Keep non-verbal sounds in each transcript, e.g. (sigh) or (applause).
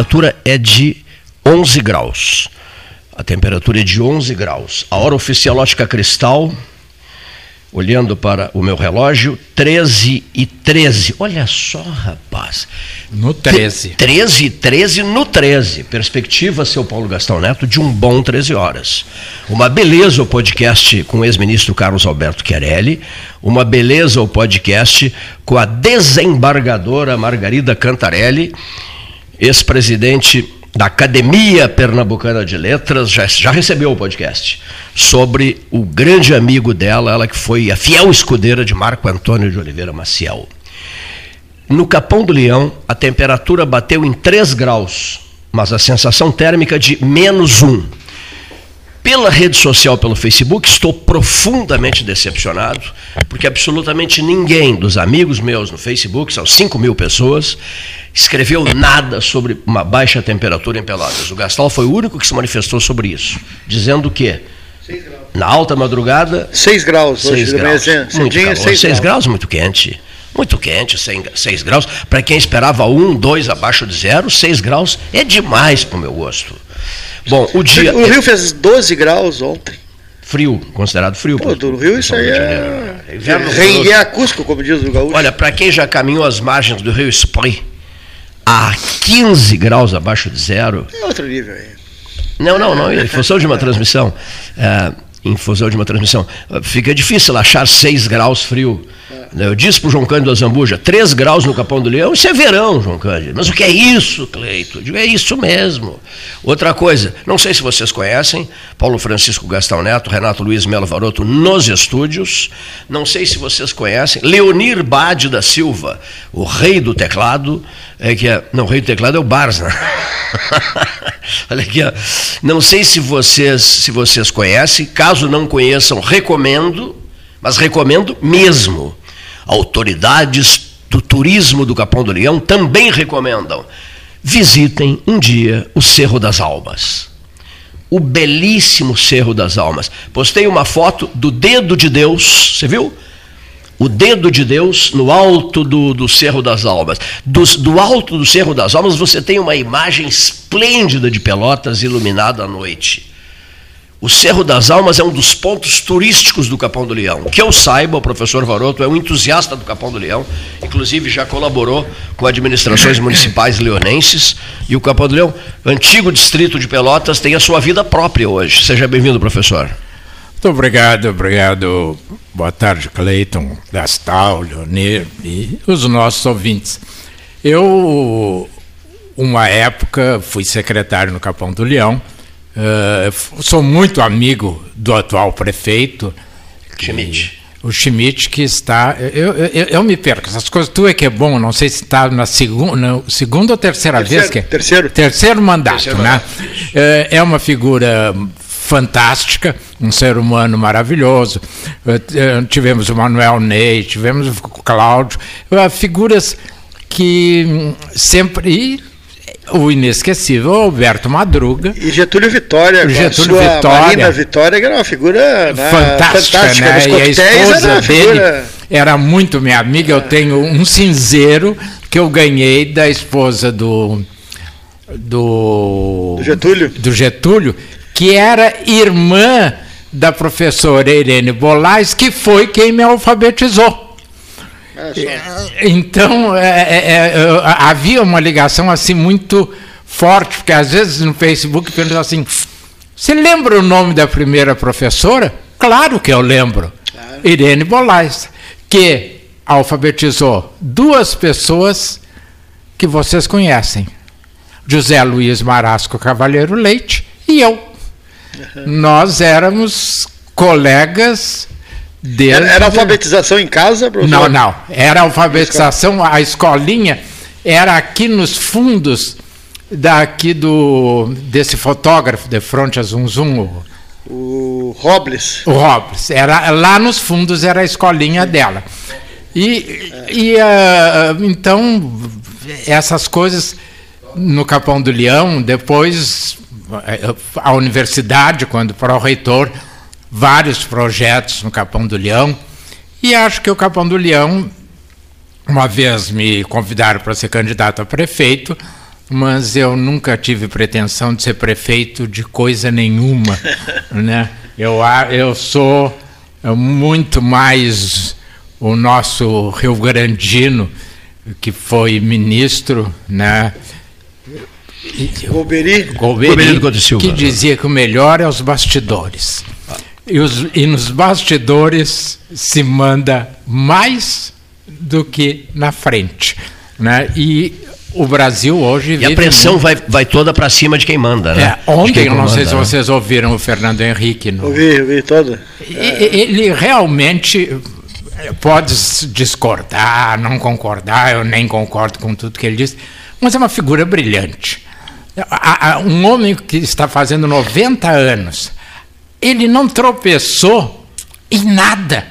temperatura é de 11 graus. A temperatura é de 11 graus. A hora oficial ótica cristal, olhando para o meu relógio, 13 e 13. Olha só, rapaz. No 13. 13 e 13 no 13. Perspectiva, seu Paulo Gastão Neto, de um bom 13 horas. Uma beleza o podcast com o ex-ministro Carlos Alberto Chiarelli. Uma beleza o podcast com a desembargadora Margarida Cantarelli, ex-presidente da Academia Pernambucana de Letras, já, já recebeu o podcast, sobre o grande amigo dela, ela que foi a fiel escudeira de Marco Antônio de Oliveira Maciel. No Capão do Leão, a temperatura bateu em 3 graus, mas a sensação térmica de menos 1. Pela rede social, pelo Facebook, estou profundamente decepcionado, porque absolutamente ninguém dos amigos meus no Facebook, são 5 mil pessoas, escreveu nada sobre uma baixa temperatura em Pelotas. O Gastal foi o único que se manifestou sobre isso, dizendo que na alta madrugada. 6 graus, 6 graus. Muito calor. 6 graus. graus, muito quente. Muito quente, 6 graus. Para quem esperava 1, 2 abaixo de zero, 6 graus é demais para o meu gosto. Bom, o dia. O Rio fez 12 graus ontem. Frio, considerado frio. Pô, do Rio isso aí é. Rengué acústico, como diz o gaúcho. Olha, para quem já caminhou as margens do Rio Spree a 15 graus abaixo de zero. É outro nível aí. Não, não, não. Em função de uma transmissão. É, em função de uma transmissão. Fica difícil achar 6 graus frio né, eu disse para o João Cândido Azambuja, 3 graus no Capão do Leão, isso é verão, João Cândido. Mas o que é isso, Cleito? É isso mesmo. Outra coisa, não sei se vocês conhecem, Paulo Francisco Gastão Neto, Renato Luiz Melo Varoto nos estúdios. Não sei se vocês conhecem, Leonir Bade da Silva, o rei do teclado, é que é, não, o rei do teclado é o Barça. (laughs) Né? Olha aqui, ó. não sei se vocês, se vocês conhecem, caso não conheçam, recomendo, mas recomendo mesmo autoridades do turismo do Capão do Leão também recomendam. Visitem um dia o Cerro das Almas. O belíssimo Cerro das Almas. Postei uma foto do dedo de Deus, você viu? O dedo de Deus no alto do, do Cerro das Almas. Do, do alto do Cerro das Almas você tem uma imagem esplêndida de Pelotas iluminada à noite. O Cerro das Almas é um dos pontos turísticos do Capão do Leão. Que eu saiba, o professor Varoto é um entusiasta do Capão do Leão, inclusive já colaborou com administrações municipais leonenses. E o Capão do Leão, antigo distrito de Pelotas, tem a sua vida própria hoje. Seja bem-vindo, professor. Muito obrigado, obrigado. Boa tarde, Cleiton, Gastal, Leonir e os nossos ouvintes. Eu, uma época, fui secretário no Capão do Leão Uh, sou muito amigo do atual prefeito. Schmidt. O Schmidt que está. Eu, eu, eu, me perco, essas coisas. Tu é que é bom, não sei se está na segunda, segunda ou terceira terceiro, vez que. Terceiro. Terceiro mandato, terceiro né? Mandato. Uh, é uma figura fantástica, um ser humano maravilhoso. Uh, tivemos o Manuel Ney, tivemos o Cláudio, figuras que sempre o inesquecível Alberto Madruga. E Getúlio Vitória, Getúlio a sua Vitória, Marina Vitória, que era uma figura né, fantástica, fantástica. Né? E a esposa dele era muito minha amiga. Eu tenho um cinzeiro que eu ganhei da esposa do, do, do Getúlio. do Getúlio, que era irmã da professora Irene Bolais, que foi quem me alfabetizou. É, então, é, é, é havia uma ligação assim muito forte, porque às vezes no Facebook perguntam assim: você lembra o nome da primeira professora? Claro que eu lembro. Irene Bolais, que alfabetizou duas pessoas que vocês conhecem: José Luiz Marasco Cavalheiro Leite e eu. Nós éramos colegas Desde... Era, alfabetização em casa, professor? Não, não. Era alfabetização, a escolinha era aqui nos fundos daqui do desse fotógrafo de fronte a Zum Zum. O Robles. O Robles. Era, lá nos fundos era a escolinha dela. E, e uh, então, essas coisas no Capão do Leão, depois a universidade, quando para o reitor vários projetos no Capão do Leão. E acho que o Capão do Leão, uma vez me convidaram para ser candidato a prefeito, mas eu nunca tive pretensão de ser prefeito de coisa nenhuma, (laughs) né? Eu, eu sou muito mais o nosso Rio Grandino, que foi ministro, né? Golbery, Golbery, Golbery que dizia que o melhor é os bastidores. E, os, e nos bastidores se manda mais do que na frente. Né? E o Brasil hoje E a pressão muito... vai, vai toda para cima de quem manda, né? É, ontem, não sei se né? vocês ouviram o Fernando Henrique. No... Ouvi, ouvi todo. Ele realmente pode discordar, não concordar, eu nem concordo com tudo que ele disse, mas é uma figura brilhante. Um homem que está fazendo 90 anos, ele não tropeçou em nada.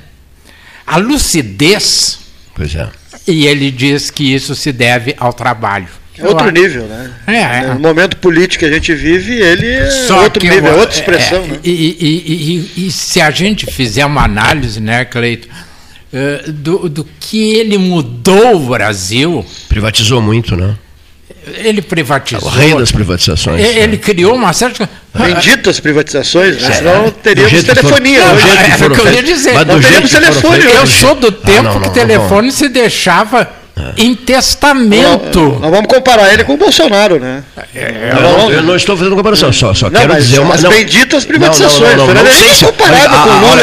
A lucidez. Pois é. E ele diz que isso se deve ao trabalho. É outro nível, né? É, é. No momento político que a gente vive, ele é Só outro nível, eu, é outra expressão. É, né? e, e, e, e, se a gente fizer uma análise, né, Cleito, eh, do, do que ele mudou o Brasil. Privatizou muito, né? Ele privatizou. O rei das privatizações. Ele, ele criou uma certa. Benditas privatizações, né? senão teríamos telefonia. For, hoje. É, é, o que eu ia dizer. Mas não teríamos telefone. Eu sou do tempo não, não, que o telefone se deixava em testamento. Nós, nós vamos comparar ele com o Bolsonaro, né? É, eu, não, eu, não, estou fazendo comparação, só, só não, quero mas, dizer uma. As benditas privatizações. Não, não, não, não, sei se comparado com o Lula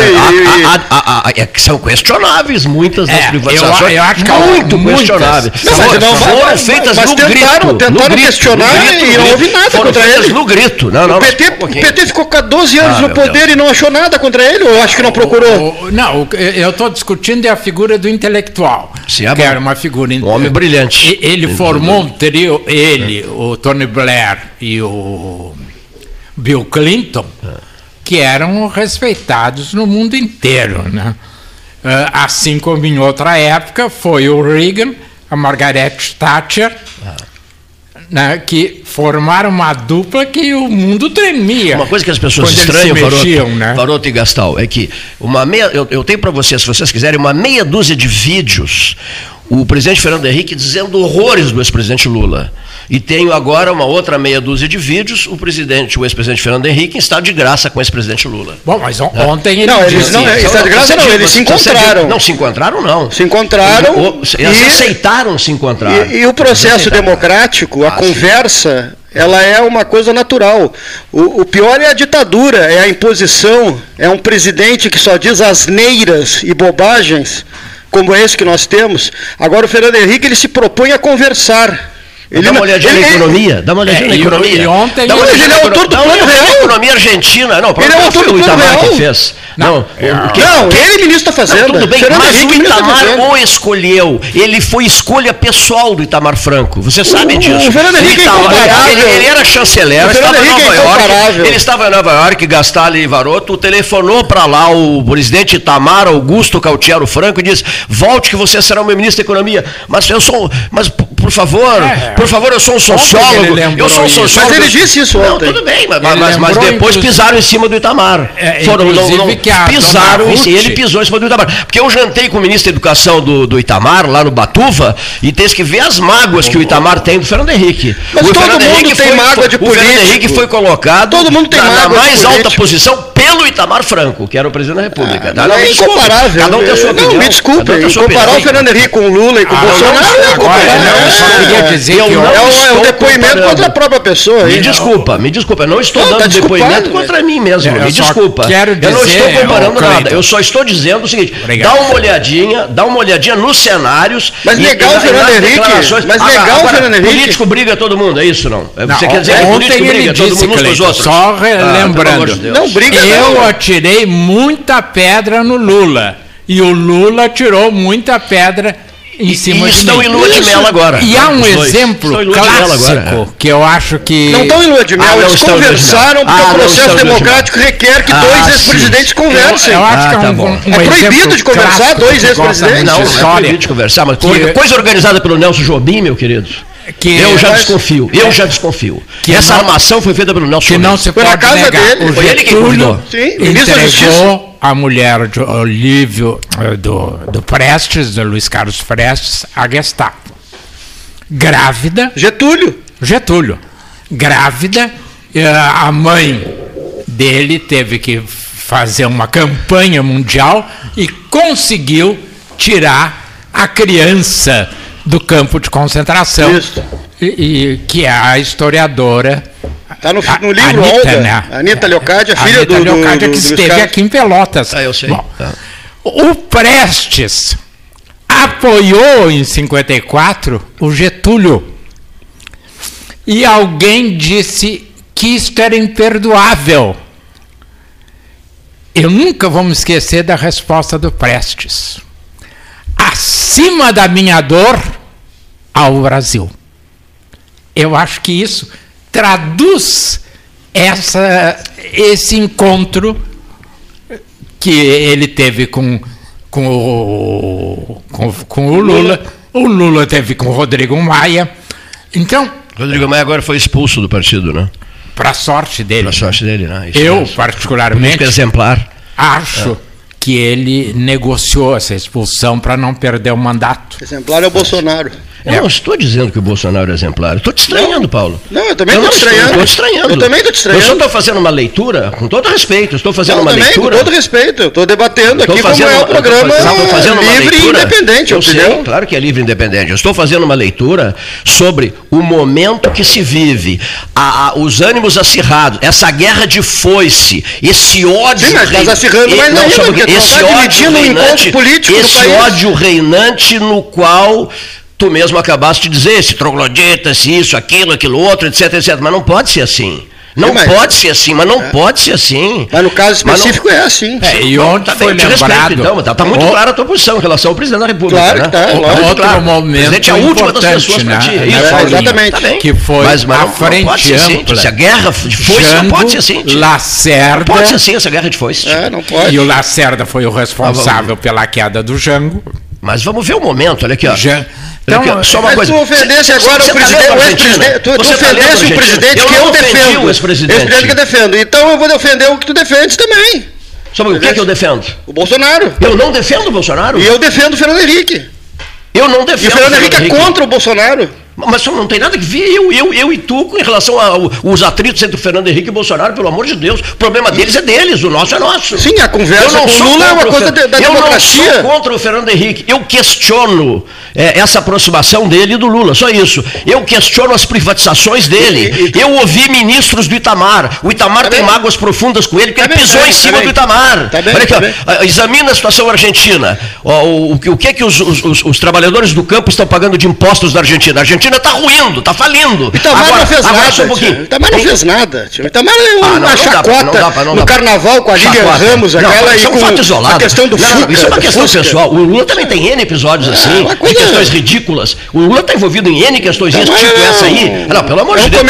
e. É são questionáveis muitas das é, privatizações. Eu, eu acho que muito questionáveis. foram feitas no grito. Tentaram questionar e não houve nada contra ele. no grito. Não, não, o PT ficou 12 anos ah, no poder e não achou nada contra ele, ou acho que não procurou? Não, eu estou discutindo a figura do intelectual. Que era uma figura. Um homem brilhante brilhante. Ele formou um trio, ele, o Tony Blair e o Bill Clinton, que eram respeitados no mundo inteiro. Né? Ah, assim como em outra época foi o Reagan, a Margaret Thatcher. Ah né, que formaram uma dupla que o mundo tremia. Uma coisa que as pessoas estranham, mexiam, né? Varoto e Gastal, é que uma meia, eu, eu tenho para vocês, se vocês quiserem, uma meia dúzia de vídeos o presidente Fernando Henrique dizendo horrores do ex-presidente Lula. E tenho agora uma outra meia dúzia de vídeos, o presidente, o ex-presidente Fernando Henrique em estado de graça com o ex-presidente Lula. Bom, mas on, ontem ele não, eles não, em estado de graça não, eles se encontraram. Não, se encontraram não. Se encontraram. Eles, e, aceitaram se encontrar. E, e o processo democrático, a ah, conversa, sim. ela é uma coisa natural. O, o, pior é a ditadura, é a imposição, é um presidente que só diz asneiras e bobagens como esse que nós temos. Agora o Fernando Henrique ele se propõe a conversar. Ele dá uma olhadinha ele, na economia. Dá uma olhadinha é, na economia. E ontem dá uma ele, ele é autor do plano real. economia argentina. Não, ele é autor do plano real. que fez. Não, não, o, que, não ele é ministro da Fazenda. Não, tudo bem, Fernando mas Henrique, o Itamar o escolheu. Ele foi escolha pessoal do Itamar Franco. Você sabe disso. O Fernando Henrique Itamar, é ele, ele, era chanceler, estava em Nova é York. Ele estava em Nova York, Gastalho Varoto, telefonou para lá o presidente Itamar Augusto Cautiero Franco e disse: volte que você será o meu ministro da Economia. Mas eu sou. Mas, por favor, é, por favor, eu sou um sociólogo. Eu sou um sociólogo. Mas ele disse isso ontem. Não, tudo bem, mas, mas, mas depois pisaram em cima do Itamar. É, Foram, não, não, pisaram Ruth... ele pisou em cima do Itamar. Porque eu jantei com o ministro da Educação do, do Itamar, lá no Batuva, e tem que ver as mágoas que o Itamar tem do Fernando Henrique. Mas o todo Fernando mundo Henrique tem foi, mágoa de político. O Fernando Henrique foi colocado todo mundo tem na, na mais alta posição pelo Itamar Franco, que era o presidente da República. Ah, tá? Não, é incomparável. Cada um tem a sua opinião. Não, me desculpe, comparar o Fernando Henrique com o Lula e com o ah, Bolsonaro é incomparável. Eu só queria dizer que é um depoimento contra a própria pessoa. Me desculpa, me desculpa, eu não estou dando tá depoimento contra mim mesmo. Me desculpa. Eu não estou comparando nada. Eu só estou dizendo o seguinte: dá uma olhadinha, dá uma olhadinha nos cenários. Mas legal Fernando Henrique. Mas legal o Fernando Henrique. Político briga todo mundo, é isso não? Você quer dizer que político briga todo mundo com os outros? Só lembrando. Não briga Eu atirei muita pedra no Lula. E o Lula tirou muita pedra em cima e estão em lua de mel agora. E há um exemplo clássico que eu acho que. Não estão em lua de mel, ah, eles conversaram porque ah, o processo democrático requer que ah, dois ex-presidentes conversem. Eu, eu, acho que é, um, tá um, é proibido de conversar dois ex-presidentes. Não, não é proibido de conversar, mas que, coisa organizada pelo Nelson Jobim, meu querido. Que eu já desconfio, eu já desconfio. Que essa não, armação foi feita pelo Nelson Que não se pode casa negar. Dele. O foi ele que entregou a mulher de Olívio, eh, do, do Prestes, do Luiz Carlos Prestes, a Gestapo. Grávida. Getúlio. Getúlio. Grávida, eh, a mãe dele teve que fazer uma campanha mundial e conseguiu tirar a criança do campo de concentração. Isso. E, e- que é a historiadora. Tá no, no livro Anitta, Olga. né? Anitta Leocádia, filha Anitta do, Leocádia, do, que do esteve aqui em Pelotas. Ah, eu sei. Bom, Ah. o Prestes apoiou em 54 o Getúlio. E alguém disse que isto era imperdoável. Eu nunca vou me esquecer da resposta do Prestes. Acima da minha dor, ao Brasil. Eu acho que isso traduz essa, esse encontro que ele teve com, com, o, com, com o Lula. O Lula teve com o Rodrigo Maia. Então, Rodrigo Maia agora foi expulso do partido, né? para sorte dele, Pra sorte dele, né? Isso eu mesmo. particularmente Político exemplar. acho que ele negociou essa expulsão para não perder o mandato. Exemplar é o Bolsonaro. Eu não estou dizendo que o Bolsonaro é exemplar. Estou te estranhando, Paulo. Não, eu também não te estranhando. Estou te estranhando. Eu também tô te estranhando. Eu só estou fazendo uma leitura, com todo respeito, estou fazendo Não, uma também, leitura. com todo respeito, eu estou debatendo Estou aqui fazendo, como é o programa fazendo- fazendo livre e independente, eu entendeu? sei, claro que é livre e independente. Eu estou fazendo uma leitura sobre o momento que se vive, a- a- os ânimos acirrados, essa guerra de foice, esse ódio. Sim, mas estás rei- acirrando e- mais não, ainda, um porque pouquinho. tu esse tá ódio reinante, político esse ódio reinante no qual tu mesmo acabaste de dizer, esse troglodita, esse isso, aquilo, aquilo outro, etc, etc. Mas não pode ser assim. Não mas- pode ser assim, mas não pode ser assim. Mas no caso Mas não- específico é assim. É, e onde tá foi te respeito, lembrado... então, tá, tá muito o- clara a tua posição em relação ao presidente da República. Claro né? que tá, Tá lógico. muito Outro claro. momento o presidente é a última das pessoas para né, ti. É isso, É, Paulinho? exatamente. Tá. Que foi mas, mas a não, não frente pode ser assim. ampla. Se a guerra de foice não Jango, pode ser assim. tio. Lacerda Não pode ser assim essa guerra de foice. É, não pode. e o Lacerda foi o responsável pela queda do Jango. Mas vamos ver o momento, olha aqui, ó. Jan- Então, ó, só uma Mas coisa. tu ofendesse agora cê o tá presidente, lendo o ex-presidente, tu, tu tá ofendesse o Argentina? presidente Eu que eu defendo. o ex-presidente. Ex-presidente que eu defendo. Então eu vou defender o que tu defendes também. Só pouquinho, o que é que eu defendo? O Bolsonaro. Eu não defendo o Bolsonaro. E eu defendo o Fernando Henrique. Eu não E defendo o Fernando Henrique é contra o Bolsonaro. Mas isso não tem nada que ver eu, eu, eu e tu com relação aos atritos entre o Fernando Henrique e o Bolsonaro, pelo amor de Deus. O problema deles é deles, o nosso é nosso. Sim, a conversa Eu com o Lula é uma coisa de- da eu democracia. não sou contra o Fernando Henrique. Eu questiono é, essa aproximação dele e do Lula, só isso. Eu questiono as privatizações dele. Eu ouvi ministros do Itamar. O Itamar Tá tem bem. mágoas profundas com ele, porque Tá ele bem, pisou tá em bem, cima tá do. Itamar. Tá Olha aqui, tá ó, examina a situação argentina. Ó, O, o, que- o que, que os, os- os- os trabalhadores do campo estão pagando de impostos da Argentina? A Argentina está ruindo, está falindo. Itamar Agora- não fez agora nada. um pouquinho. Itamar não fez nada. tio. Itamar é Ah, uma não, não chacota não dá pra- não no dá pra- carnaval com a Chacota. Ramos, Não, aquela isso é um fato isolado. a questão do não, Fuca. Isso é uma questão Fusca. pessoal. O Lula também tem N episódios assim, uma de questões ridículas. O Lula está envolvido em N questões tipo não, essa aí. Ah, Não, pelo amor é de Deus.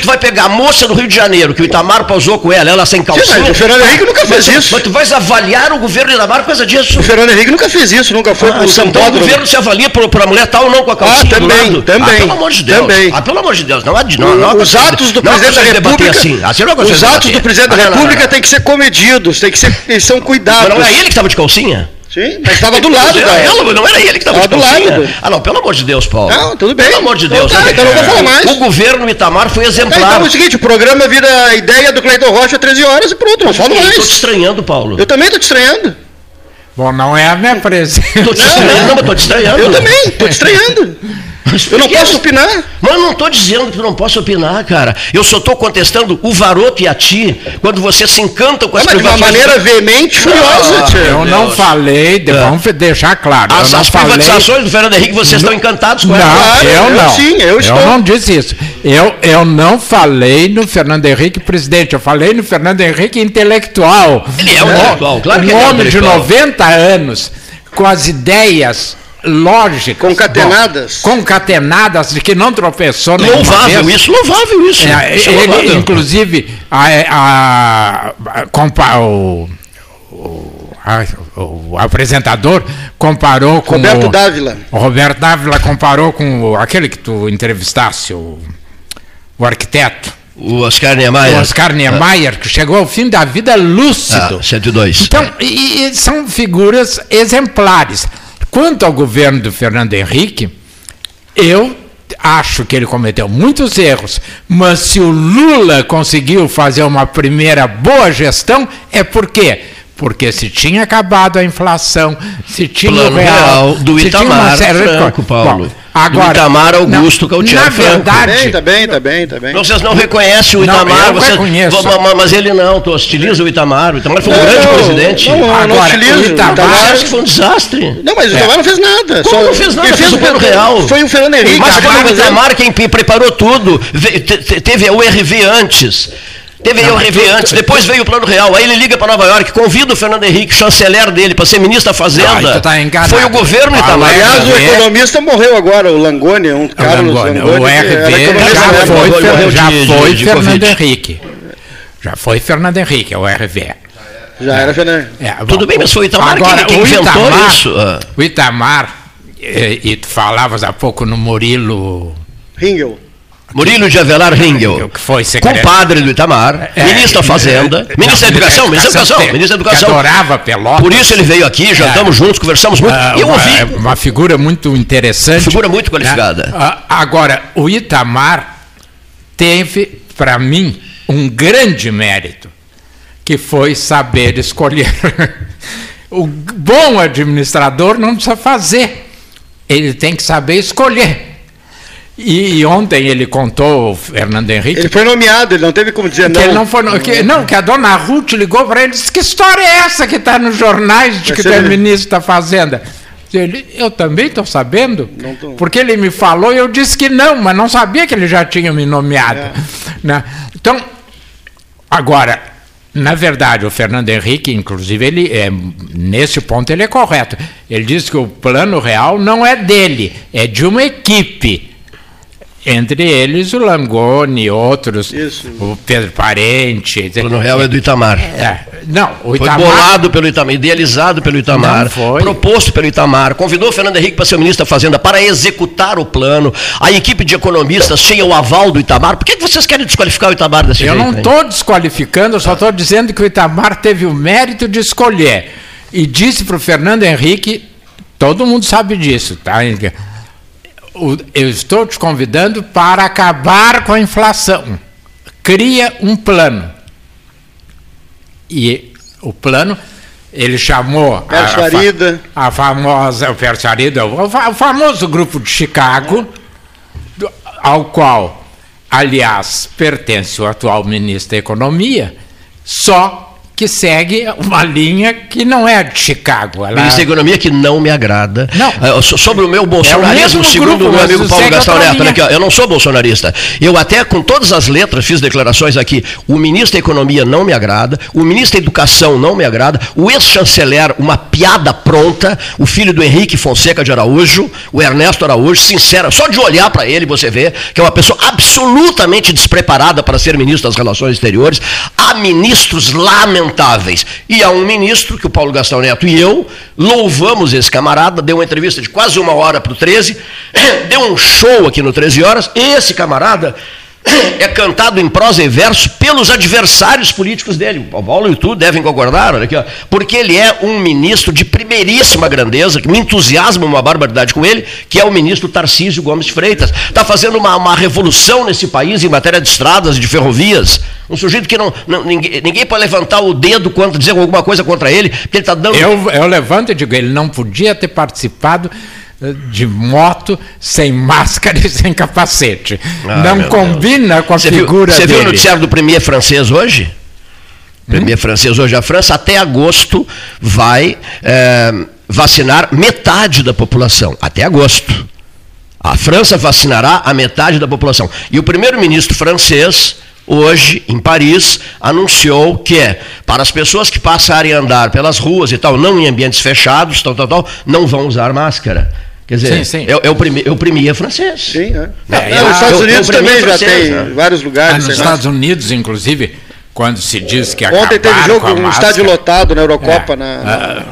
tu vai, pegar a moça do Rio de Janeiro, que o Itamar pausou com ela, ela sem calcinha. o Fernando Henrique nunca fez isso. Mas tu vais avaliar o governo de Itamar por causa disso. O Fernando Henrique nunca fez isso, nunca foi Ah, pro São então o Paulo. governo se avalia por, por a mulher tal ou não com a calcinha Ah, do também, lado. também, Ah, pelo amor de Deus. também. Ah, pelo amor de Deus. Não, há de- não, não, há Os atos do não há presidente da República, assim. Assim os atos debater. do presidente da Ah, República têm que ser comedidos, tem que ser, eles são cuidados. Mas não era ele que estava de calcinha? Sim, mas estava do lado (laughs) Era da ela, não era ele que estava do lado. Ah, não, pelo amor de Deus, Paulo. Não, tudo bem. Pelo amor de Então Deus. tá, né? então não vou falar mais. O governo Itamar foi Tá, exemplar. então é o seguinte, o programa vira a ideia do Cleiton Rocha 13 horas e pronto, não falo Eu Estou te mais. estranhando, Paulo. Eu também tô te estranhando. Bom, não é a minha presença. Estou te estranhando, não, mas estou te estranhando. Eu também, tô te estranhando. (laughs) Mas Eu não posso opinar. Mas eu não estou dizendo que tu não posso opinar, cara. Eu só estou contestando o Varoto e a ti, quando você se encanta com as Mas de uma privatizações. maneira veemente, furiosa, Ah, tia. Eu não falei, de- É. vamos deixar claro. As, eu não as falei, privatizações do Fernando Henrique, vocês estão encantados com Não, elas. Claro, eu eu não. sim, eu estou. não disse isso. Eu, eu não falei no Fernando Henrique presidente, eu falei no Fernando Henrique intelectual. Ele é um intelectual, claro que um ele é um homem de intelectual. 90 anos, com as ideias lógicas. Concatenadas. bom, concatenadas, de que não tropeçou nenhuma Louvável vez. isso, louvável isso. É, Isso é ele, louvável. inclusive, a, a- a- compa- o, o- ai, o apresentador comparou com Roberto o, Dávila. o Roberto Dávila comparou com aquele que tu entrevistaste, o, o arquiteto, O Oscar Niemeyer. o Oscar Niemeyer, que chegou ao fim da vida lúcido. Ah, 102. Então, e- e são figuras exemplares. Quanto ao governo do Fernando Henrique, eu acho que ele cometeu muitos erros, mas se o Lula conseguiu fazer uma primeira boa gestão, é por quê? Porque se tinha acabado a inflação, se tinha Plano o real, real do se tinha uma Itamar série de Franco, coisas. Paulo. Bom, agora, do Itamar Augusto não, Cautier Na Franco. verdade, Tá bem, tá bem, tá bem. Não, Vocês não reconhecem o Não, Itamar, eu vocês- mas ele não, tu hostiliza o Itamar. O Itamar foi um Não, grande não, presidente. não, não, Agora, não o Itamar- acha que foi um desastre? Não, mas o Itamar não fez nada. Como não fez nada? Quem Fez o plano real. Foi o Fernando Henrique. Mas foi o. Itamar quem preparou tudo. Ve- te- te- Teve o RV antes. Teve o RV antes, depois veio o Plano Real. Aí ele liga para Nova York, convida o Fernando Henrique, chanceler dele, para ser ministro da Fazenda. Ah, tu tá enganado. Foi o governo Itamar. Aliás, o economista morreu agora, o Langoni, um Carlos Langoni, Langoni. o que RV já foi, de- já de- foi de Fernando Covid. Henrique. Já foi Fernando Henrique, é o RV. Já era Fernando. É, Tudo bom. bem, mas foi o Itamar Agora, quem o inventou Itamar- isso. Ah. O Itamar, e, e tu falavas há pouco no Murilo, Ringel. Murilo de Avelar Ringel. que foi secretário. Compadre do Itamar, É, ministro da Fazenda, é, ministro da não, Educação, ministro da Educação, ministro da Educação. adorava Pelotas. Por isso ele veio aqui, jantamos juntos, conversamos muito. Ah, eu uma, ouvi. uma figura muito interessante. Figura muito qualificada. né? Ah, agora, o Itamar teve, para mim, um grande mérito, que foi saber escolher. (laughs) o bom administrador não precisa fazer, ele tem que saber escolher. E, e ontem ele contou, o Fernando Henrique, Ele foi nomeado, ele não teve como dizer não. ele não foi. no- Que, não, que a dona Ruth ligou para ele e disse: Que história é essa que está nos jornais de Vai que ele. ministro da Fazenda? Ele, eu também estou sabendo, tô. porque ele me falou e eu disse que não, mas não sabia que ele já tinha me nomeado. É. né? Então, agora, na verdade, o Fernando Henrique, inclusive, ele é, nesse ponto ele é correto. Ele diz que o plano real não é dele, é de uma equipe. Entre eles o Langoni, outros, Isso. o Pedro Parente. O Plano Real é do Itamar. É, não, o Foi Itamar. bolado pelo Itamar, idealizado pelo Itamar, Não foi. proposto pelo Itamar, convidou o Fernando Henrique para ser o ministro da Fazenda para executar o plano. A equipe de economistas tinha o aval do Itamar. Por que, vocês querem desqualificar o Itamar desse Eu jeito? não hein? estou desqualificando, eu só estou dizendo que o Itamar teve o mérito de escolher. E disse para o Fernando Henrique, todo mundo sabe disso, tá? Eu estou te convidando para acabar com a inflação. Cria um plano. E o plano, ele chamou a- a, a famosa, o Pércio Arida, o, fa- o famoso grupo de Chicago, ao qual, aliás, pertence o atual ministro da Economia, só que segue uma linha que não é de Chicago. Ela, Ministro da Economia que não me agrada. Não. So- sobre o meu bolsonarismo, mesmo segundo grupo, o meu amigo Paulo Gastão Neto, ó, eu não sou bolsonarista. Eu até, com todas as letras, fiz declarações aqui. O ministro da Economia não me agrada, o ministro da Educação não me agrada, o ex-chanceler, uma piada pronta, o filho do Henrique Fonseca de Araújo, o Ernesto Araújo, sincero, só de olhar para ele você vê que é uma pessoa absolutamente despreparada para ser ministro das Relações Exteriores. Há ministros lamentáveis. E há um ministro, que o Paulo Gastão Neto e eu, louvamos esse camarada, deu uma entrevista de quase uma hora para o 13, deu um show aqui no 13 Horas. Esse camarada (coughs) é cantado em prosa e verso pelos adversários políticos dele. O Paulo e tu devem concordar, olha aqui, ó, porque ele é um ministro de primeiríssima grandeza, que me entusiasma uma barbaridade com ele, que é o ministro Tarcísio Gomes Freitas. Está fazendo uma, uma revolução nesse país em matéria de estradas e de ferrovias. Um sujeito que não, não- ninguém, ninguém pode levantar o dedo quando dizer alguma coisa contra ele, porque ele está dando. Eu, eu levanto e digo, ele não podia ter participado de moto sem máscara e (laughs) sem capacete. Ah, não combina com a Você viu, figura você dele. viu o noticiário do Premier francês hoje? Premier francês hoje. A França, até agosto, vai eh, vacinar metade da população. Até agosto. A França vacinará a metade da população. E o primeiro-ministro francês, hoje, em Paris, anunciou que é para as pessoas que passarem a andar pelas ruas e tal, não em ambientes fechados, tal, tal, tal, não vão usar máscara. Quer dizer, Sim, sim. É, é o primi- é o premier francês. Sim, é. É, Não, eu- os Estados eu- Unidos eu- mim também é já francês, tem né? vários lugares. Ah, nos. Estados Unidos, inclusive, quando se diz que Ontem teve jogo, um máscara, estádio lotado na Eurocopa. É. Na,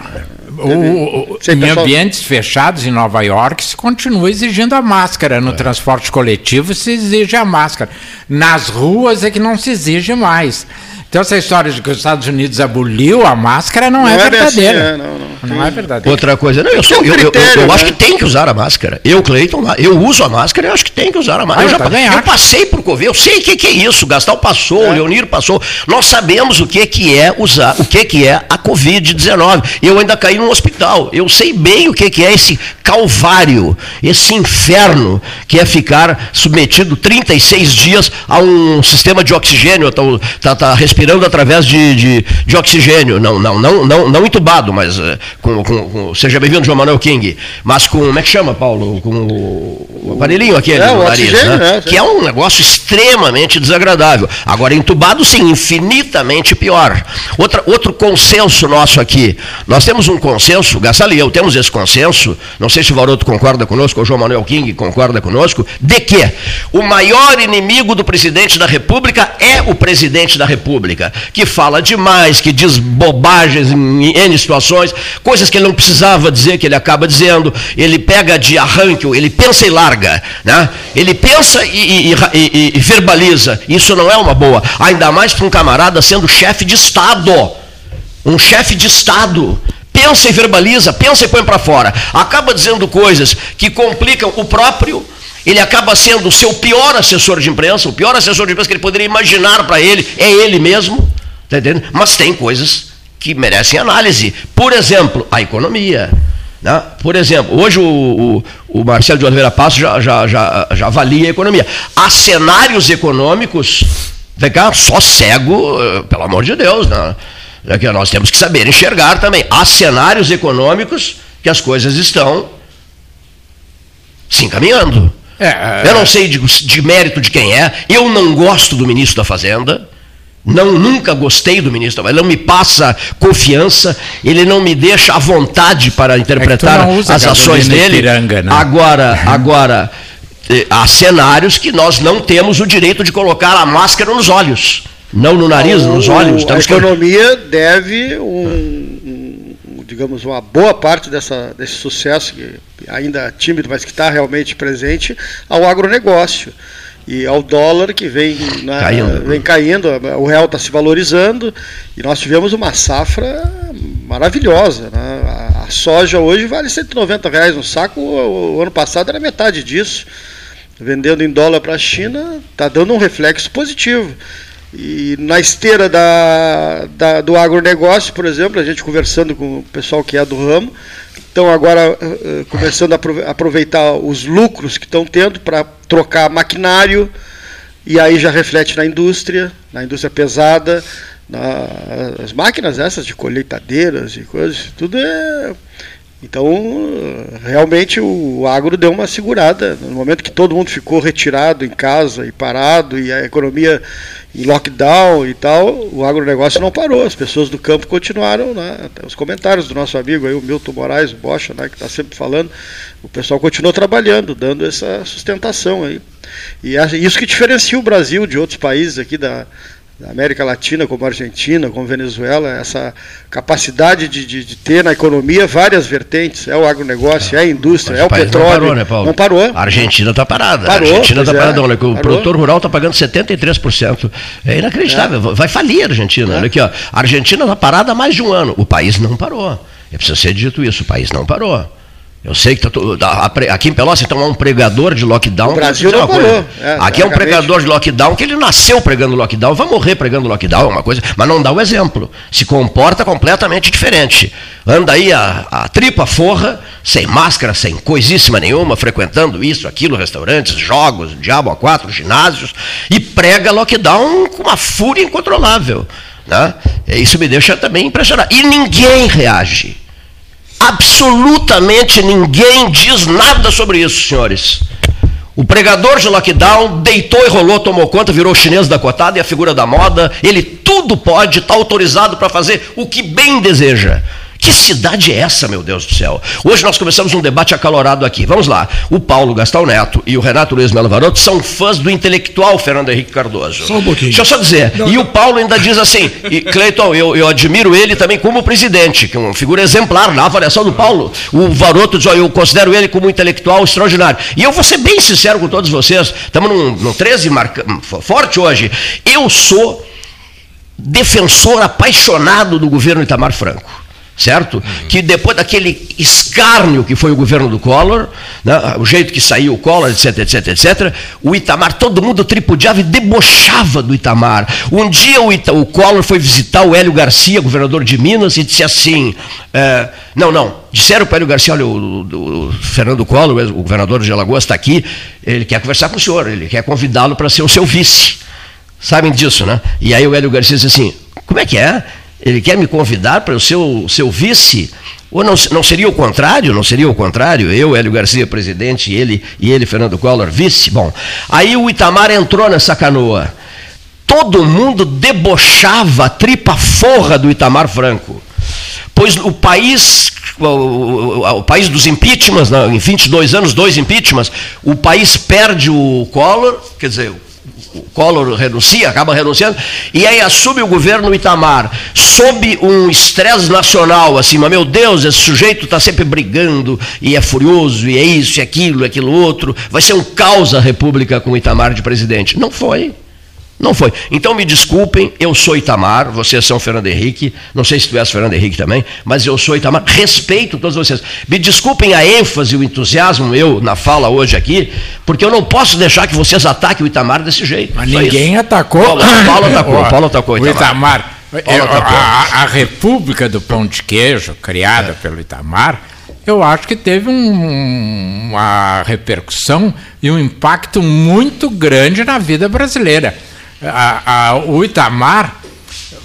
o- o- em pessoal- ambientes fechados em Nova York se continua exigindo a máscara. É. No transporte coletivo se exige a máscara. Nas ruas é que não se exige mais. Então essa história de que os Estados Unidos aboliu a máscara não, Não é é bem assim, verdadeira. é, não, não. não é verdade. Outra coisa, não, eu, sou, um eu, eu, eu né? acho que tem que usar a máscara. Eu, Cleiton, eu uso a máscara, eu acho que tem que usar a máscara. Ah, eu, eu já, também eu passei por Covid, eu sei o que, que é isso. Gastal passou, o Leonir passou. Nós sabemos o que, que é usar, o que, que é a Covid-19. Eu ainda caí num hospital. Eu sei bem o que, que é esse calvário, esse inferno que é ficar submetido 36 dias a um sistema de oxigênio, tá, tá, tá respirando através de, de, de oxigênio. Não, não, não, não, não entubado, mas eh, com, com, com- seja bem-vindo, João Manuel King. Mas com, como é que chama, Paulo? Com o, aparelhinho aquele É, no nariz, oxigênio, né? né? Que é um negócio extremamente desagradável. Agora, entubado, sim, infinitamente pior. Outra, outro consenso nosso aqui. Nós temos um consenso, Gassali e eu temos esse consenso, não sei se o Varoto concorda conosco, ou o João Manuel King concorda conosco, de que o maior inimigo do presidente da República é o presidente da República, que fala demais, que diz bobagens em N situações, coisas que ele não precisava dizer, que ele acaba dizendo, ele pega de arranque, ele pensa e larga, né? ele pensa e- e- e- e verbaliza, isso não é uma boa, ainda mais para um camarada sendo chefe de Estado, um chefe de Estado, pensa e verbaliza, pensa e põe para fora, acaba dizendo coisas que complicam o próprio, ele acaba sendo o seu pior assessor de imprensa, o pior assessor de imprensa que ele poderia imaginar para ele, é ele mesmo, tá entendendo? mas tem coisas que merecem análise. Por exemplo, a economia. né? Por exemplo, hoje o, o- o Marcelo de Oliveira Passo já, já, já, já avalia a economia. Há cenários econômicos, vem cá, só cego, eh, pelo amor de Deus, né? É que nós temos que saber enxergar também. Há cenários econômicos que as coisas estão se encaminhando. É, Eu não sei de, de mérito de quem é. Eu não gosto do ministro da Fazenda. Não, nunca gostei do ministro da Fazenda. Ele não me passa confiança. Ele não me deixa à vontade para interpretar usa as ações dele. Ipiranga, né? Agora, (laughs) agora eh, há cenários que nós não temos o direito de colocar a máscara nos olhos. Não no nariz, nos olhos. a Temos que- economia deve um, digamos uma boa parte dessa, desse sucesso ainda tímido, mas que está realmente presente ao agronegócio e ao dólar que vem na- Caindo. vem caindo, o real está se valorizando e nós tivemos uma safra maravilhosa. né? A, soja hoje vale 190 reais no saco, o ano passado era metade disso. Vendendo em dólar para a China, está dando um reflexo positivo. E na esteira da, da- do agronegócio, por exemplo, a gente conversando com o pessoal que é do ramo, estão agora eh, começando a aprove- aproveitar os lucros que estão tendo para trocar maquinário, e aí já reflete na indústria, na indústria pesada, na- as máquinas essas de colheitadeiras e coisas, tudo é. Então, realmente o agro deu uma segurada. No momento que todo mundo ficou retirado em casa e parado, e a economia em lockdown e tal, o agronegócio não parou. As pessoas do campo continuaram, né? Os comentários do nosso amigo aí, o Milton Moraes, o Bocha, né, que está sempre falando, o pessoal continuou trabalhando, dando essa sustentação aí. E é isso que diferencia o Brasil de outros países aqui da, da América Latina, como a Argentina, como a Venezuela, essa capacidade de, de, de ter na economia várias vertentes. É o agronegócio, é a indústria, é o petróleo. Não parou, né, Paulo? Não parou. A Argentina está parada. Parou, a Argentina está é, parada. Olha, que o parou. produtor rural está pagando 73%. É inacreditável. Vai falir a Argentina. É. Olha aqui, ó. A Argentina está parada há mais de um ano. O país não parou. É preciso ser dito isso. O país não parou. Eu sei que tá aqui em Pelotas, então, há um pregador de lockdown. O Brasil Vou dizer não parou. É, aqui é um pregador de lockdown que ele nasceu pregando lockdown, vai morrer pregando lockdown, é uma coisa, mas não dá o exemplo. Se comporta completamente diferente. Anda aí a, a tripa forra, sem máscara, sem coisíssima nenhuma, frequentando isso, aquilo, restaurantes, jogos, diabo a quatro, ginásios, e prega lockdown com uma fúria incontrolável. Né? E Isso me deixa também impressionado. E ninguém reage. Absolutamente ninguém diz nada sobre isso, senhores. O pregador de lockdown deitou e rolou, tomou conta, virou chinês da cotada e a figura da moda. Ele tudo pode, está autorizado para fazer o que bem deseja. Que cidade é essa, meu Deus do céu? Hoje nós começamos um debate acalorado aqui. Vamos lá. O Paulo Gastão Neto e o Renato Luiz Melo Varoto são fãs do intelectual Fernando Henrique Cardoso. Só um pouquinho. Deixa eu só dizer. e o Paulo ainda diz assim, e Cleiton, eu, eu admiro ele também como presidente, que é uma figura exemplar na avaliação do Paulo. O Varoto diz, ó, eu considero ele como um intelectual extraordinário. E eu vou ser bem sincero com todos vocês, estamos num, num 13 marca, forte hoje. Eu sou defensor apaixonado do governo Itamar Franco. Certo? Que depois daquele escárnio que foi o governo do Collor, né, o jeito que saiu o Collor, etc, etc, etc, o Itamar, todo mundo tripudiava e debochava do Itamar. Um dia o, Ita, o Collor foi visitar o Hélio Garcia, governador de Minas, e disse assim: é, não, não, disseram para o Hélio Garcia, olha, o, o, o Fernando Collor, o governador de Alagoas, está aqui, ele quer conversar com o senhor, ele quer convidá-lo para ser o seu vice. Sabem disso, né? E aí o Hélio Garcia disse assim: como é que é? Ele quer me convidar para o seu, seu vice? Ou não, não seria o contrário? Não seria o contrário? Eu, Hélio Garcia, presidente, e ele, e ele, Fernando Collor, vice? Bom, aí o Itamar entrou nessa canoa. Todo mundo debochava a tripa forra do Itamar Franco. Pois o país, o, o, o país dos impeachments, em 22 anos, dois impeachments, o país perde o Collor, quer dizer, o Collor renuncia, acaba renunciando, e aí assume o governo Itamar, sob um estresse nacional, assim, mas meu Deus, esse sujeito está sempre brigando, e é furioso, e é isso, e aquilo, e aquilo outro, vai ser um caos a República com Itamar de presidente. Não foi. Não foi. Então me desculpem, eu sou Itamar, vocês são Fernando Henrique, não sei se tu és Fernando Henrique também, mas eu sou Itamar, respeito todos vocês. Me desculpem a ênfase e o entusiasmo eu na fala hoje aqui, porque eu não posso deixar que vocês ataquem o Itamar desse jeito. Mas ninguém isso. atacou. Paulo, Paulo atacou, (laughs) Paulo atacou o Itamar. O Itamar. Paulo atacou. A, a, República do Pão de Queijo, criada é. pelo Itamar, eu acho que teve um, uma repercussão e um impacto muito grande na vida brasileira a, a, o Itamar,